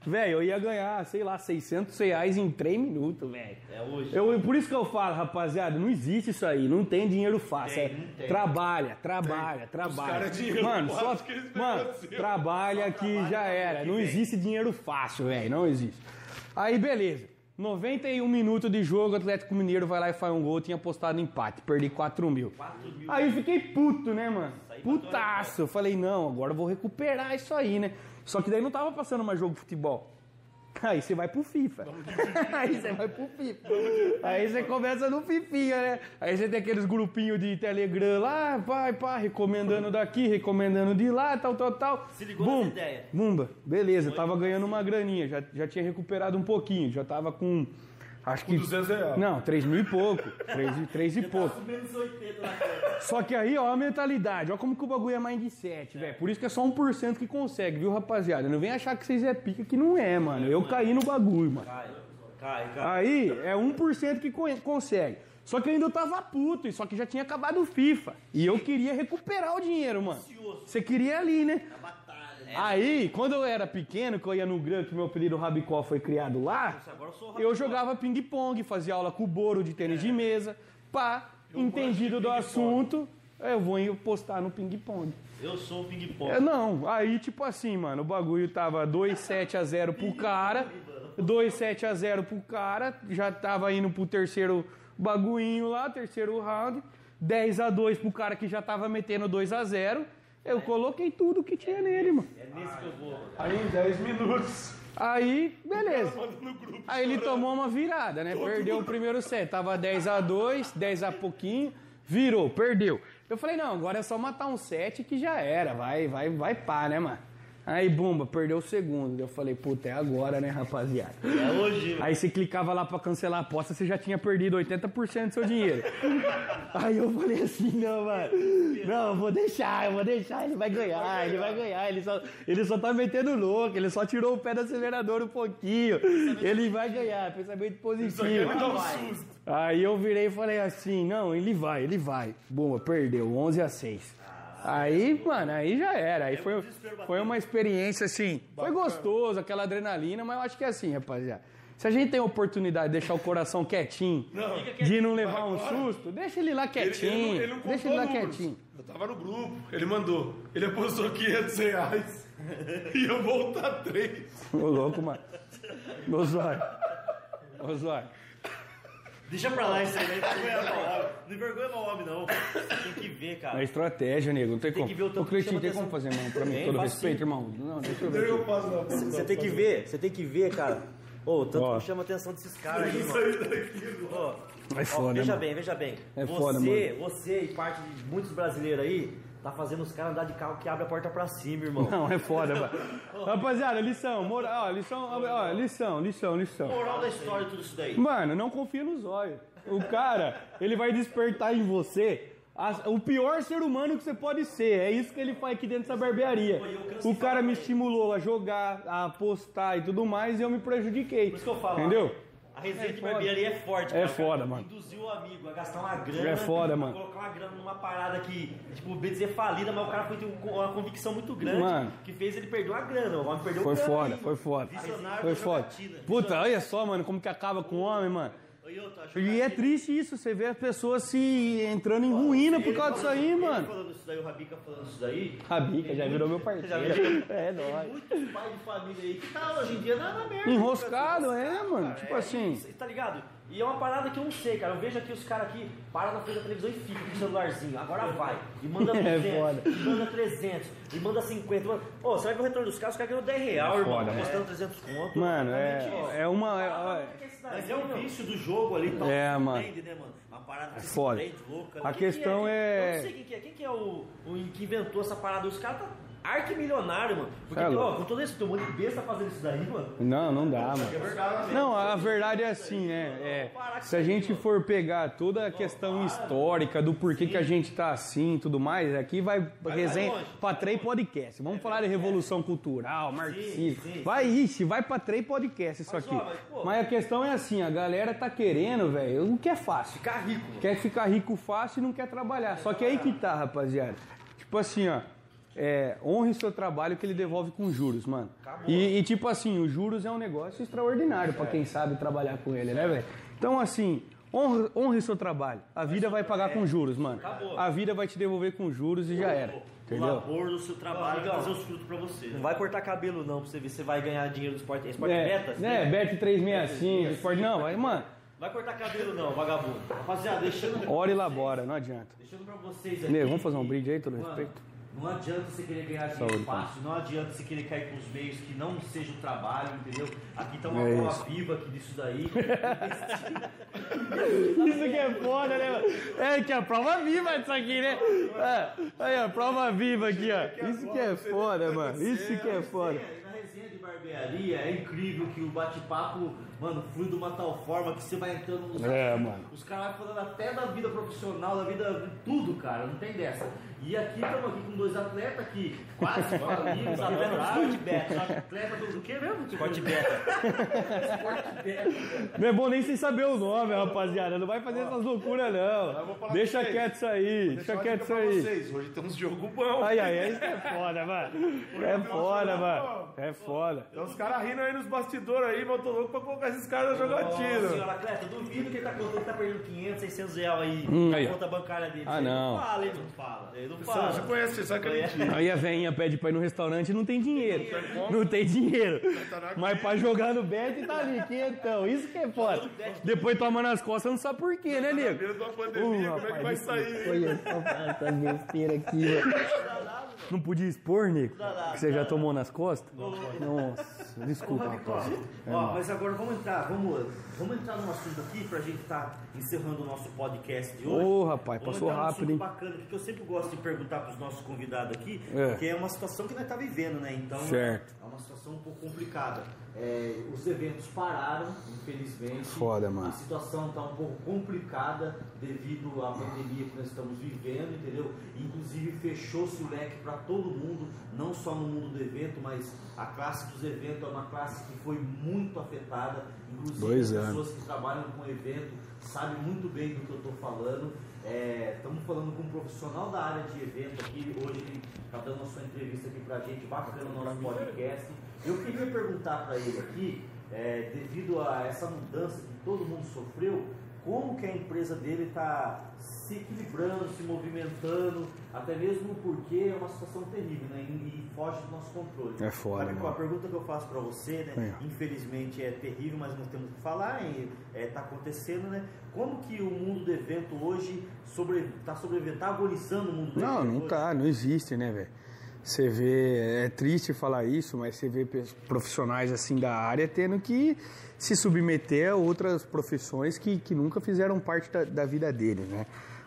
velho, eu ia ganhar, sei lá, 600 reais em 3 minutos, velho. É hoje. Eu, por isso que eu falo, rapaziada, não existe isso aí, não tem dinheiro fácil. é, trabalha, trabalha, trabalha. caras é dinheiro mano, só, que eles mano, seu. trabalha que já era. Não existe dinheiro fácil, velho, não existe. Aí, beleza. 91 minutos de jogo, o Atlético Mineiro vai lá e faz um gol, tinha apostado empate, perdi 4 mil. 4 mil. Aí eu fiquei puto, né, mano? Putaço. Eu falei, não, agora eu vou recuperar isso aí, né? Só que daí não tava passando mais jogo de futebol. Aí você vai pro FIFA. Aí você vai pro FIFA. Aí você começa no Fifinha, né? Aí você tem aqueles grupinhos de Telegram lá, pai, pá, recomendando daqui, recomendando de lá, tal, tal, tal. Se ligou Bum, ideia. Bumba, beleza, tava ganhando uma graninha, já, já tinha recuperado um pouquinho, já tava com Acho que. 200 reais. Não, 3 mil e pouco. 3, 3 e pouco. Só que aí, ó, a mentalidade. Ó, como que o bagulho é mindset, velho. Por isso que é só 1% que consegue, viu, rapaziada? Não vem achar que vocês é pica que não é, mano. Eu caí no bagulho, mano. Cai, cai, cai. Aí, é 1% que consegue. Só que eu ainda tava puto, só que já tinha acabado o FIFA. E eu queria recuperar o dinheiro, mano. Você queria ali, né? É. Aí, quando eu era pequeno, que eu ia no Gran, que meu apelido Rabicó foi criado lá, eu jogava ping-pong, fazia aula com o Boro de tênis é. de mesa, pá, eu entendido do assunto, eu vou postar no ping-pong. Eu sou o ping-pong. É, não, aí tipo assim, mano, o bagulho tava 2-7 a 0 pro cara, 2-7 a 0 pro cara, já tava indo pro terceiro baguinho lá, terceiro round, 10 a 2 pro cara que já tava metendo 2 a 0 eu coloquei tudo que tinha nele, mano. É nesse que eu vou. Aí em 10 minutos. Aí, beleza. Aí ele tomou uma virada, né? Perdeu o primeiro set. Tava 10 a 2 10 a pouquinho, virou, perdeu. Eu falei, não, agora é só matar um set que já era. Vai, vai, vai pá, né, mano? Aí, bumba, perdeu o segundo. Eu falei, puta, é agora, né, rapaziada? É hoje. Aí você clicava lá pra cancelar a aposta, você já tinha perdido 80% do seu dinheiro. Aí eu falei assim, não, mano. Não, eu vou deixar, eu vou deixar, ele vai ganhar, ele vai ganhar. Ele só, ele só tá metendo louco, ele só tirou o pé do acelerador um pouquinho. Ele vai ganhar, pensamento positivo. Aí eu virei e falei assim, não, ele vai, ele vai. Bumba, perdeu, 11 a 6. Aí, mano, aí já era. Aí foi, foi uma experiência assim. Foi gostoso, aquela adrenalina, mas eu acho que é assim, rapaziada. Se a gente tem a oportunidade de deixar o coração quietinho, não, de não levar um susto, deixa ele lá quietinho. Ele, ele, ele não deixa ele lá números. quietinho. Eu tava no grupo, ele mandou. Ele apostou 500 reais e eu voltar três. Ô louco, mano. Ô zóio. Deixa pra lá isso aí, né? não envergonha mal homem, não. Tem que ver, cara. É estratégia, nego. Não tem, tem como. Que ver o tanto Ô, Cleitinho, tem como fazer, mano? Pra mim, todo respeito, irmão. Não, deixa eu ver. Você tem que ver, você tem que ver, cara. Ô, oh, tanto oh. que chama a atenção desses caras aí, mano. Oh, é foda, Veja mano. bem, veja bem. É você, foda, mano. Você e parte de muitos brasileiros aí Tá fazendo os caras andar de carro que abre a porta pra cima, irmão. Não, é foda, mano. Rapaziada, lição, moral, ó, lição, ó, lição, lição, lição. Moral da história tudo isso daí. Mano, não confia nos olhos. O cara, ele vai despertar em você o pior ser humano que você pode ser. É isso que ele faz aqui dentro dessa barbearia. O cara me estimulou a jogar, a apostar e tudo mais, e eu me prejudiquei. Por isso que eu falo. Entendeu? A resenha é de barbearia é forte. É cara. foda, mano. Induziu o amigo a gastar uma grana. É foda, mano. Colocar uma grana numa parada que, tipo, bem dizer falida, mas o cara foi ter uma convicção muito grande mano. que fez ele perder uma grana. O homem perdeu foi grana. Foda, foi foda, foi foda. Foi foda. Puta, olha só, mano, como que acaba com o homem, mano. E é triste isso, você vê as pessoas se entrando em ruína por causa disso aí, mano. falando isso daí, o Rabica falando isso daí. Rabica, já virou meu parceiro. É, nóis. muitos pais de família aí que tá hoje em dia na merda. Enroscado, é, mano. Tipo é, assim. Tá ligado? E é uma parada que eu não sei, cara. Eu vejo aqui os caras aqui param na frente da televisão e ficam com o celularzinho. Agora vai. E manda 200, é e manda 300, e manda 50. Manda... Ô, você vai ver o retorno dos caras, os caras ganham 10 reais, é irmão. Foda, postando 300 conto. Mano, é, é uma... É, Mas é um vício do jogo ali. Tá é, mano. Entende, né, mano? Uma parada é foda. louca. A questão é, é... Eu não sei quem que é. Quem que é o, o que inventou essa parada? Os caras tá arquimilionário, mano. Porque, é ó, com todo esse monte de besta fazendo isso daí, mano. Não, não dá, mano. Não, a verdade é assim, né? É, se a gente for pegar toda a questão histórica do porquê que a gente tá assim e tudo mais, aqui vai resenha pra três podcast. Vamos falar de revolução cultural, marxismo. Vai, ixi, vai pra três podcast isso aqui. Mas a questão é assim, a galera tá querendo, velho, o que é fácil. Ficar rico. Quer ficar rico fácil e não quer trabalhar. Só que aí que tá, rapaziada. Tipo assim, ó é, honre seu trabalho que ele devolve com juros, mano. E, e, tipo assim, os juros é um negócio extraordinário para quem sabe trabalhar com ele, né, velho? Então, assim, Honre, honre seu trabalho. A vida vai pagar com juros, mano. A vida vai te devolver com juros e já era. O Entendeu? labor do seu trabalho vai fazer os frutos pra você. Não vai cortar cabelo não, pra você ver se você vai ganhar dinheiro do esporte. Esporte É, beta? né? Bet 365, esporte. Não, mas, mano, Vai cortar cabelo não, vagabundo. Rapaziada, deixando, ora e labora, não adianta. deixando pra vocês aqui. Nego, vamos fazer um brinde aí, todo respeito? Não adianta você querer ganhar dinheiro Saúde, fácil, não adianta você querer cair com os meios que não seja o trabalho, entendeu? Aqui tá uma É prova viva aqui disso daí. Isso que é foda, né, mano? É que a prova viva disso aqui, né? É, aí, a prova viva aqui, ó. Isso que é foda, mano. Isso que é foda. É, Na resenha de barbearia é incrível que o bate-papo, mano, flui de uma tal forma que você vai entrando nos É, mano. Os caras vão falando até da vida profissional, da vida de tudo, cara, não tem dessa. E aqui estamos aqui com dois atletas que quase falimos, atletas do beta, atleta do, do que mesmo? Esporte beta. Esporte beta. Não é bom nem sem saber o nome, rapaziada. Não vai fazer essas loucuras, não. Deixa quieto isso aí. Deixa quieto isso pra aí. vocês. Hoje tem uns jogos bons. Aí, aí, aí, isso é foda, mano. É foda, mano. É foda. Tem uns caras rindo aí nos bastidores aí, mas eu tô louco pra colocar esses caras na Nossa, jogatina. senhora atleta, duvido que ele tá contando que tá perdendo 500, 600 reais aí Hum, na aí, ó. conta bancária dele. Ah, Ele não. fala, ele não fala. Não Você, fala. você conhece, você sabe que é mentira. Aí a veinha pede pra ir no restaurante e não tem dinheiro. Não tem dinheiro. Mas pra jogar no bet tá ali, quentão. Isso que é foda. Depois toma nas costas, não sabe por quê, né, nego? pandemia, como é que vai sair? Olha só essa besteira aqui. Não podia expor, Nico? Que você já tomou nas costas? Nossa, desculpa, rapaz. É Ó, mas agora vamos entrar, vamos, vamos entrar num assunto aqui pra gente estar encerrando o nosso podcast de hoje. Ô, rapaz, Vamos passou rápido, assunto hein? bacana que eu sempre gosto de perguntar pros nossos convidados aqui, É. porque é uma situação que nós tá vivendo, né? Então Certo. é uma situação um pouco complicada. É, os eventos pararam, infelizmente. Foda, mano. A situação está um pouco complicada devido à pandemia que nós estamos vivendo, entendeu? Inclusive fechou-se o leque para todo mundo, não só no mundo do evento, mas a classe dos eventos é uma classe que foi muito afetada. Inclusive Dois as anos. pessoas que trabalham com evento sabem muito bem do que eu estou falando. É, estamos falando com um profissional da área de evento aqui. Hoje ele está dando a sua entrevista aqui para a gente, bacana no nosso podcast. Eu queria perguntar para ele aqui, é, devido a essa mudança que todo mundo sofreu, como que a empresa dele está se equilibrando, se movimentando, até mesmo porque é uma situação terrível né, e, foge do nosso controle. É Sabe, mano. A pergunta que eu faço para você, né, É. infelizmente é terrível, mas nós temos que falar, está acontecendo, né? Como que o mundo do evento hoje está sobrevivendo, está agonizando o mundo do Não, evento não hoje? tá, não existe, né, velho? Você vê, é triste falar isso, mas você vê profissionais assim da área tendo que se submeter a outras profissões que, que nunca fizeram parte da, da vida dele, né?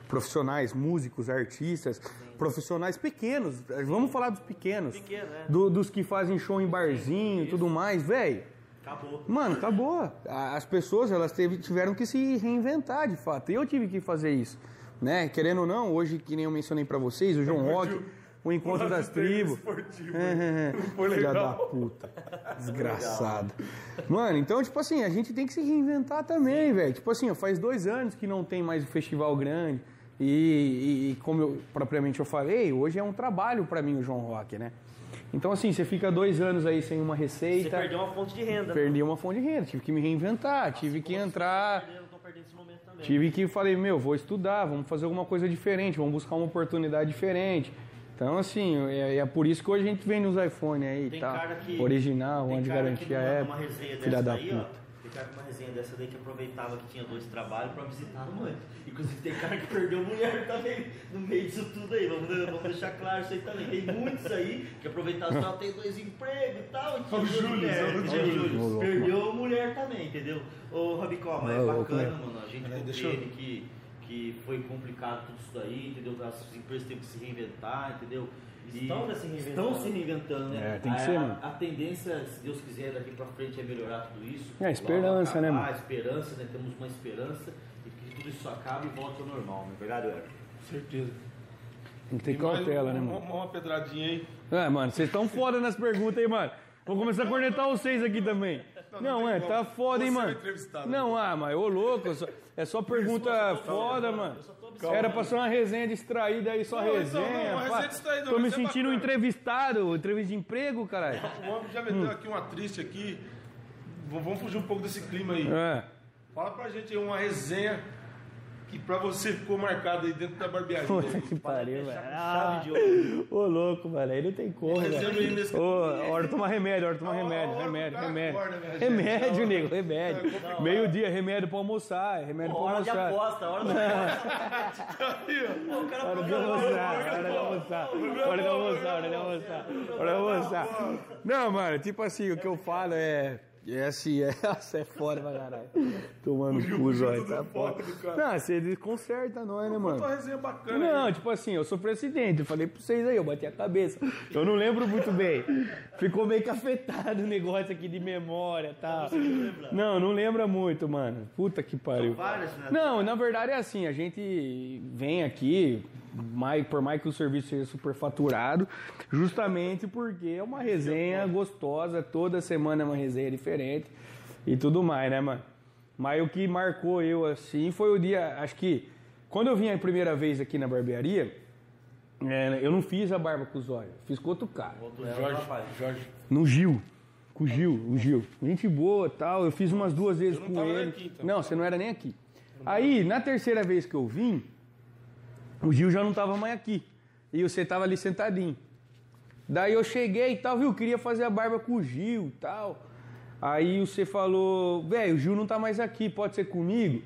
Profissionais, músicos, artistas, profissionais pequenos, vamos falar dos pequenos, Pequeno, né? do- dos que fazem show em barzinho e tudo mais, velho. Acabou. Mano, acabou. As pessoas elas teve- tiveram que se reinventar, de fato. Eu tive que fazer isso, né? Querendo ou não, hoje que nem eu mencionei pra vocês, o João Rock, o encontro das tribos. Esportivo. É, Foi Filha legal. da puta. Desgraçado. Mano, então, tipo assim, a gente tem que se reinventar também, velho. Tipo assim, faz dois anos que não tem mais o festival grande. E, e- e como eu, propriamente eu falei, hoje é um trabalho pra mim o João Rock, né? Então, assim, você fica dois anos aí sem uma Você receita. perdeu uma fonte de renda. Perdi uma fonte de renda, tive que me reinventar, tive que entrar, Eu tô perdendo esse momento também. tive que falei, meu, vou estudar, vamos fazer alguma coisa diferente, vamos buscar uma oportunidade diferente. Então, assim, é, é por isso que hoje a gente vem nos iPhone aí e Tem tal. cara que. Original, tem onde cara garantia é. Filha dessa da daí, puta. ó. Tem cara que uma resenha dessa daí que aproveitava que tinha dois trabalhos pra visitar a mãe. Inclusive tem cara que perdeu mulher também no meio disso tudo aí. Vamos, vamos deixar claro isso aí também. Tem muitos aí que aproveitaram só tem dois empregos e tal. E tinha O Júlio, entendeu, Júlio. Júlio? Louco, Perdeu mulher também, entendeu? Ô, Rabicó, mas é bacana, né? mano. A gente compreende que, que foi complicado tudo isso daí, entendeu? As empresas têm que se reinventar, entendeu? E Estão, né, se reinventando. Estão se reinventando, né? É, tem que a, ser, mano. A, a tendência, se Deus quiser, daqui pra frente é melhorar tudo isso. É, a esperança, Logo acabar, né, mano? A esperança, né? Temos uma esperança e que tudo isso acabe e volte ao normal, não é verdade, Eric? Certeza. Tem que ter E mais cautela, né, uma, mano? Uma, uma pedradinha aí. É, mano, vocês estão foda nas perguntas aí, mano. Vou começar a cornetar vocês aqui também. Não, Não, não é, tá foda, hein, é mano. Não, ah, mas ô louco, é só- é só pergunta foda, mano. Era pra ser uma resenha distraída aí, só Não, então, resenha. não, uma pá. resenha distraída, Tô me é sentindo um entrevistado, entrevista de emprego, caralho. O homem já meteu aqui uma triste aqui. Vamos fugir um pouco desse clima aí. É. Fala pra gente aí uma resenha que pra você ficou marcado aí dentro da barbearia. Puta que pariu, velho. Ah, ô, louco, mano. Aí não tem como, velho. Ô, hora de tomar remédio, hora de tomar remédio, remédio, remédio. né, Remédio, nego, remédio. Meio-dia, remédio pra almoçar, remédio pra Hora de almoçar. aposta, hora do Hora de almoçar, hora de almoçar, hora de almoçar, hora de almoçar, hora de almoçar. Não, mano, tipo assim, o que eu falo é. É assim, é, é foda pra caralho. Tomando cu, zóio, tá foda. Não, você desconcerta nós, né, mano? Uma resenha bacana. Não, aí. tipo assim, eu sofri acidente, eu falei pra vocês aí, eu bati a cabeça. Eu não lembro muito bem. Ficou meio que afetado o negócio aqui de memória e tal. Não, não lembra muito, mano. Puta que pariu. várias, né? Não, na verdade é assim, a gente vem aqui, por mais que o serviço seja superfaturado, justamente porque é uma resenha gostosa, toda semana é uma resenha diferente e tudo mais, né, mano? Mas o que marcou eu assim foi o dia, acho que quando eu vim a primeira vez aqui na barbearia, é, eu não fiz a barba com os olhos, fiz com outro cara. Jorge, Jorge. No Gil. Com o Gil, o Gil. Gente boa tal. Eu fiz umas duas vezes não com ele. aqui, então. Não, você não era nem aqui. Aí, na terceira vez que eu vim, o Gil já não tava mais aqui. E você tava ali sentadinho. Daí eu cheguei e tal, viu? Queria fazer a barba com o Gil e tal. Aí você falou, velho, o Gil não tá mais aqui, pode ser comigo?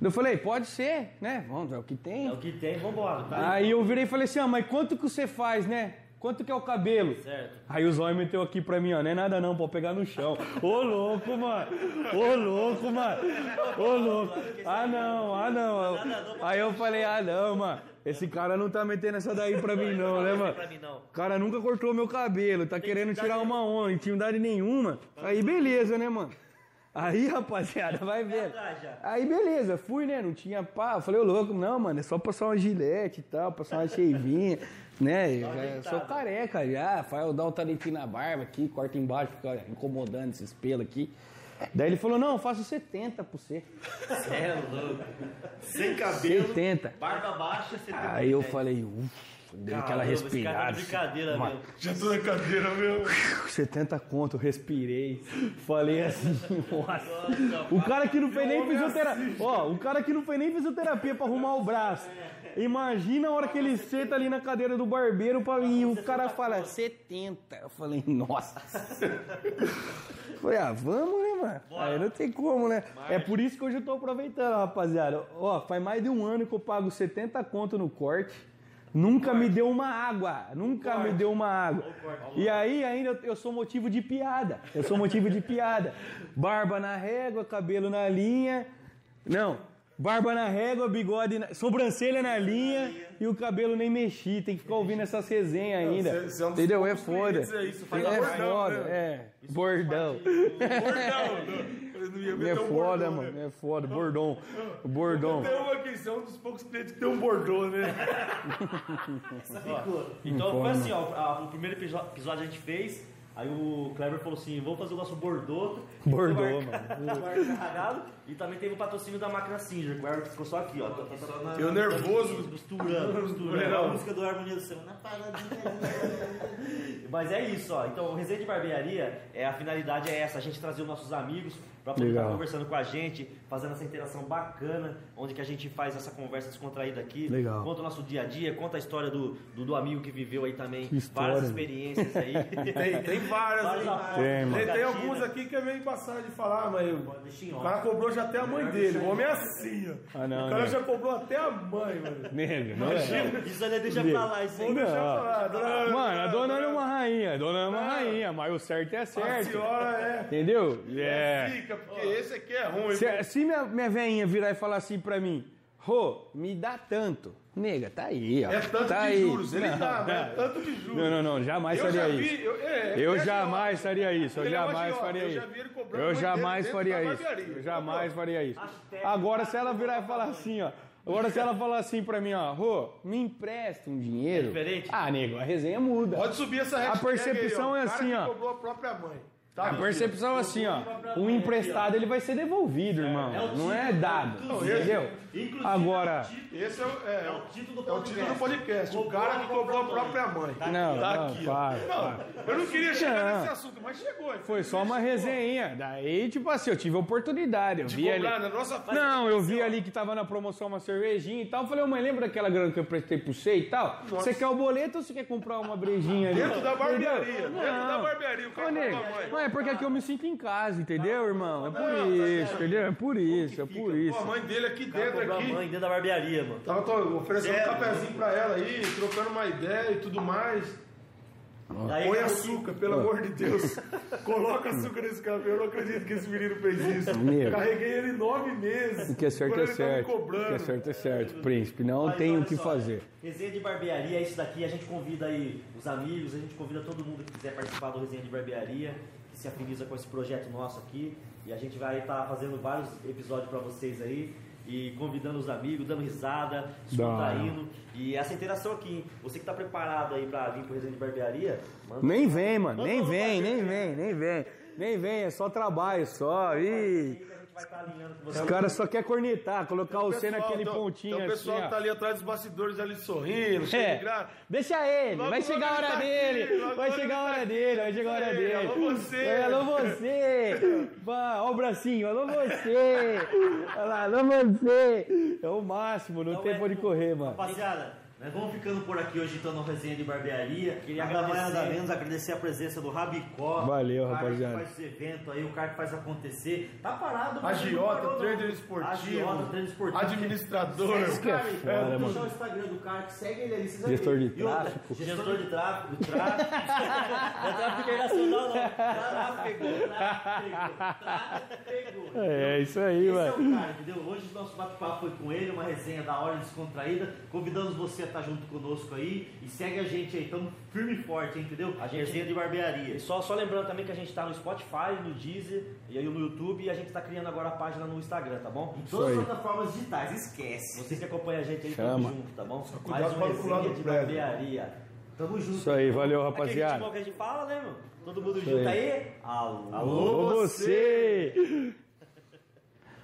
Eu falei, pode ser, né? Vamos, é o que tem. É o que tem, vambora. Tá Aí eu virei e falei assim, ah, mas quanto que você faz, né? Quanto que é o cabelo? Certo. Aí o zóio meteu aqui pra mim, ó, não é nada não, pode pegar no chão. Ô louco, mano. Ô louco, mano. Ô louco. Ah não, ah não. Aí eu falei, ah não, mano. Esse cara não tá metendo essa daí pra mim não, né, mano? Mim não. O cara nunca cortou meu cabelo, tá querendo tirar uma onda, intimidade nenhuma. Aí beleza, né, mano? Aí, rapaziada, vai ver. Aí beleza, fui, né? Não tinha pá. Falei, ô louco, não, mano, é só passar uma gilete e tal, passar uma cheivinha, né? Eu já sou careca já, faz eu dar um talentinho na barba aqui, corta embaixo, fica incomodando esses pelos aqui. Daí ele falou, não, eu faço 70 pra você. Cê é louco. Sem cabelo, 70. barba baixa, você tem Aí eu falei, ufa, dei aquela Caramba, esse cara tá respirada. de meu. Já tô na cadeira, meu. 70 conto, eu respirei. Falei assim, nossa. O cara que não fez nem fisioterapia. Ó, o cara que não fez nem fisioterapia pra arrumar o braço. Imagina a hora que ele senta ali na cadeira do barbeiro pra, e o cara fala 70. Eu falei, nossa. Falei, ah, vamos, né, mano? Aí não tem como, né? É por isso que hoje eu tô aproveitando, rapaziada. Ó, faz mais de um ano que eu pago 70 conto no corte. Nunca me deu uma água. Nunca me deu uma água. E aí ainda eu- eu sou motivo de piada. Eu sou motivo de piada. Barba na régua, cabelo na linha. Não. Barba na régua, bigode, na... sobrancelha na linha e o cabelo nem mexi. Tem que ficar ouvindo essas resenhas ainda. Você- você é um Entendeu? É foda. você faz É bordão, foda. né? É. Bordão. Bordão. Eu não ia É foda, bordão, mano. né? É foda. Bordão. Bordão. Tem uma aqui, você é um dos poucos clientes que tem um bordão, né? Então Não foi pode, assim, ó, a- o primeiro episódio a gente fez, aí o Kleber falou assim, vamos fazer o nosso bordô. Bordô, Ficou mano. marcado, e também teve o patrocínio da máquina Singer, que o Herbert ficou só aqui, ó. Tá, tá, tá, tá, Eu nervoso. Misturando, misturando. Legal. A música do Harmonia do Céu. Na paradinha. Mas é isso, ó. Então, o Resenha de Barbearia, é, a finalidade é essa, a gente trazer os nossos amigos pra poder estar conversando com a gente, fazendo essa interação bacana, onde que a gente faz essa conversa descontraída aqui. Legal. Conta o nosso dia a dia, conta a história do, do, do amigo que viveu aí também. História, várias experiências aí. Tem, tem várias Vários aí. Tem. Tem, alguns aqui que é meio embaçado de falar, mas o cara cobrou já até a mãe dele. O homem é assim, ó. Ah, não, o cara né? já cobrou até a mãe, mano. Nego, não é? Isso aí deixa pra lá, isso aí. Não. Deixa eu falar, dona- Mano, a dona é uma rainha, a dona é uma rainha, mas o certo é A certo. senhora é. Entendeu? É. Fica, porque esse aqui é ruim. Se, se minha, minha veinha virar e falar assim pra mim, Rô, me dá tanto. Nega, tá aí, ó. É tanto tá de aí. juros, ele Não, é não. tanto de juros. Não, não, não, jamais Eu faria já isso. vi, eu, é, Eu é jamais agiota. faria isso, eu jamais faria eu já isso. vi ele cobrando Eu jamais faria isso. Eu jamais faria isso. Agora, se ela virar e falar assim, ó. Agora, se ela falar assim pra mim, ó, Rô, me empresta um dinheiro. É diferente? Ah, nego, a resenha muda. Pode subir essa hashtag percepção aí, ó. é assim, que ó. cobrou a própria mãe. A percepção é assim, ó. Um emprestado ele vai ser devolvido, irmão. Não é dado. Entendeu? Inclusive, Agora. Esse é, o- é, É o título do é o título do podcast. O cara que cobrou a própria mãe. Não, Tá não, aqui, para, Não, para. eu não queria chegar Não. nesse assunto, mas chegou. Foi só uma resenha. Daí, tipo assim, eu tive a oportunidade. Eu De vi ali. na nossa frente. Não, eu vi ali que tava na promoção uma cervejinha e tal. Eu falei, ô mãe, lembra daquela grana que eu prestei pro você e tal? Você quer o boleto ou você quer comprar uma brejinha ali? Dentro da barbearia, Entendeu? dentro da barbearia, o cara Ô, nego, não, é porque aqui eu me sinto em casa, entendeu, irmão? É por isso, entendeu? É por isso, é por Pô, a isso. mãe dele aqui dentro, cobrou a aqui. mãe dentro da barbearia, mano. Tava tô oferecendo É, um cafezinho pra ela aí, trocando uma ideia e tudo mais. Daí, Põe açúcar, pelo amor de Deus. Coloca açúcar nesse café. Eu não acredito que esse menino fez isso. Meu. Carreguei ele nove meses. O que é certo Agora é ele tá me certo. O que é certo é certo, príncipe. Não Mas tem o que só, fazer. Resenha de barbearia é isso daqui. A gente convida aí os amigos, a gente convida todo mundo que quiser participar do Resenha de Barbearia, que se afiniza com esse projeto nosso aqui. E a gente vai estar fazendo vários episódios para vocês aí. E convidando os amigos, dando risada, descontraindo. E essa interação aqui, hein? Você que tá preparado aí pra vir pro Resenha de Barbearia, manda Nem vem, mano. Nem vem, nem vem, nem vem. Nem vem, é só trabalho, só. Ih. A vai estar alinhando com Os caras só querem cornetar, colocar o C naquele tem- pontinho tem o assim. pessoal que ó. tá ali atrás dos bastidores ali sorrindo, cheio de É, graça. deixa ele, Logo, vai chegar a hora tá aqui, dele, logo, vai chegar a hora tá dele, vai chegar a hora Ei, dele. alô você. É, alô você, vai, ó o bracinho, alô você, olha lá, alô você. É o máximo, não Então tem é- por onde correr, mano. Rapaziada, nós vamos ficando por aqui hoje então no resenha de barbearia. Queria Nada mais agradecer. nada menos agradecer a presença do Rabicó. Valeu, o cara rapaziada. que faz esse evento aí, o cara que faz acontecer. Tá parado, Agiota, trader esportivo, Agiota, trader esportivo. administrador. Segue aí. que é foda, Vou mano. deixar o Instagram do cara que segue ele ali. vocês Gestor vão de tráfego. Gestor de tráfego. de tráfego. Não é tráfego internacional, não. Tráfego, tráfego, tráfego. É, isso aí, Esse é o cara, entendeu? Hoje o nosso bate-papo foi com ele, uma resenha da hora descontraída. Convidamos você estar junto conosco aí e segue a gente aí, tamo firme e forte, hein, entendeu? A gente- resenha de barbearia. E só, só lembrando também que a gente tá no Spotify, no Deezer e aí no YouTube e a gente tá criando agora a página no Instagram, tá bom? Em todas as plataformas digitais, esquece. Vocês que acompanham a gente aí, Chama. tamo junto, tá bom? cuidado Mais pular resenha de prédio. barbearia. Tamo junto. Isso aí, valeu, Aquele rapaziada. ritmo que a gente fala, né, meu? Todo mundo Isso junto aí. aí. Alô! Alô, você!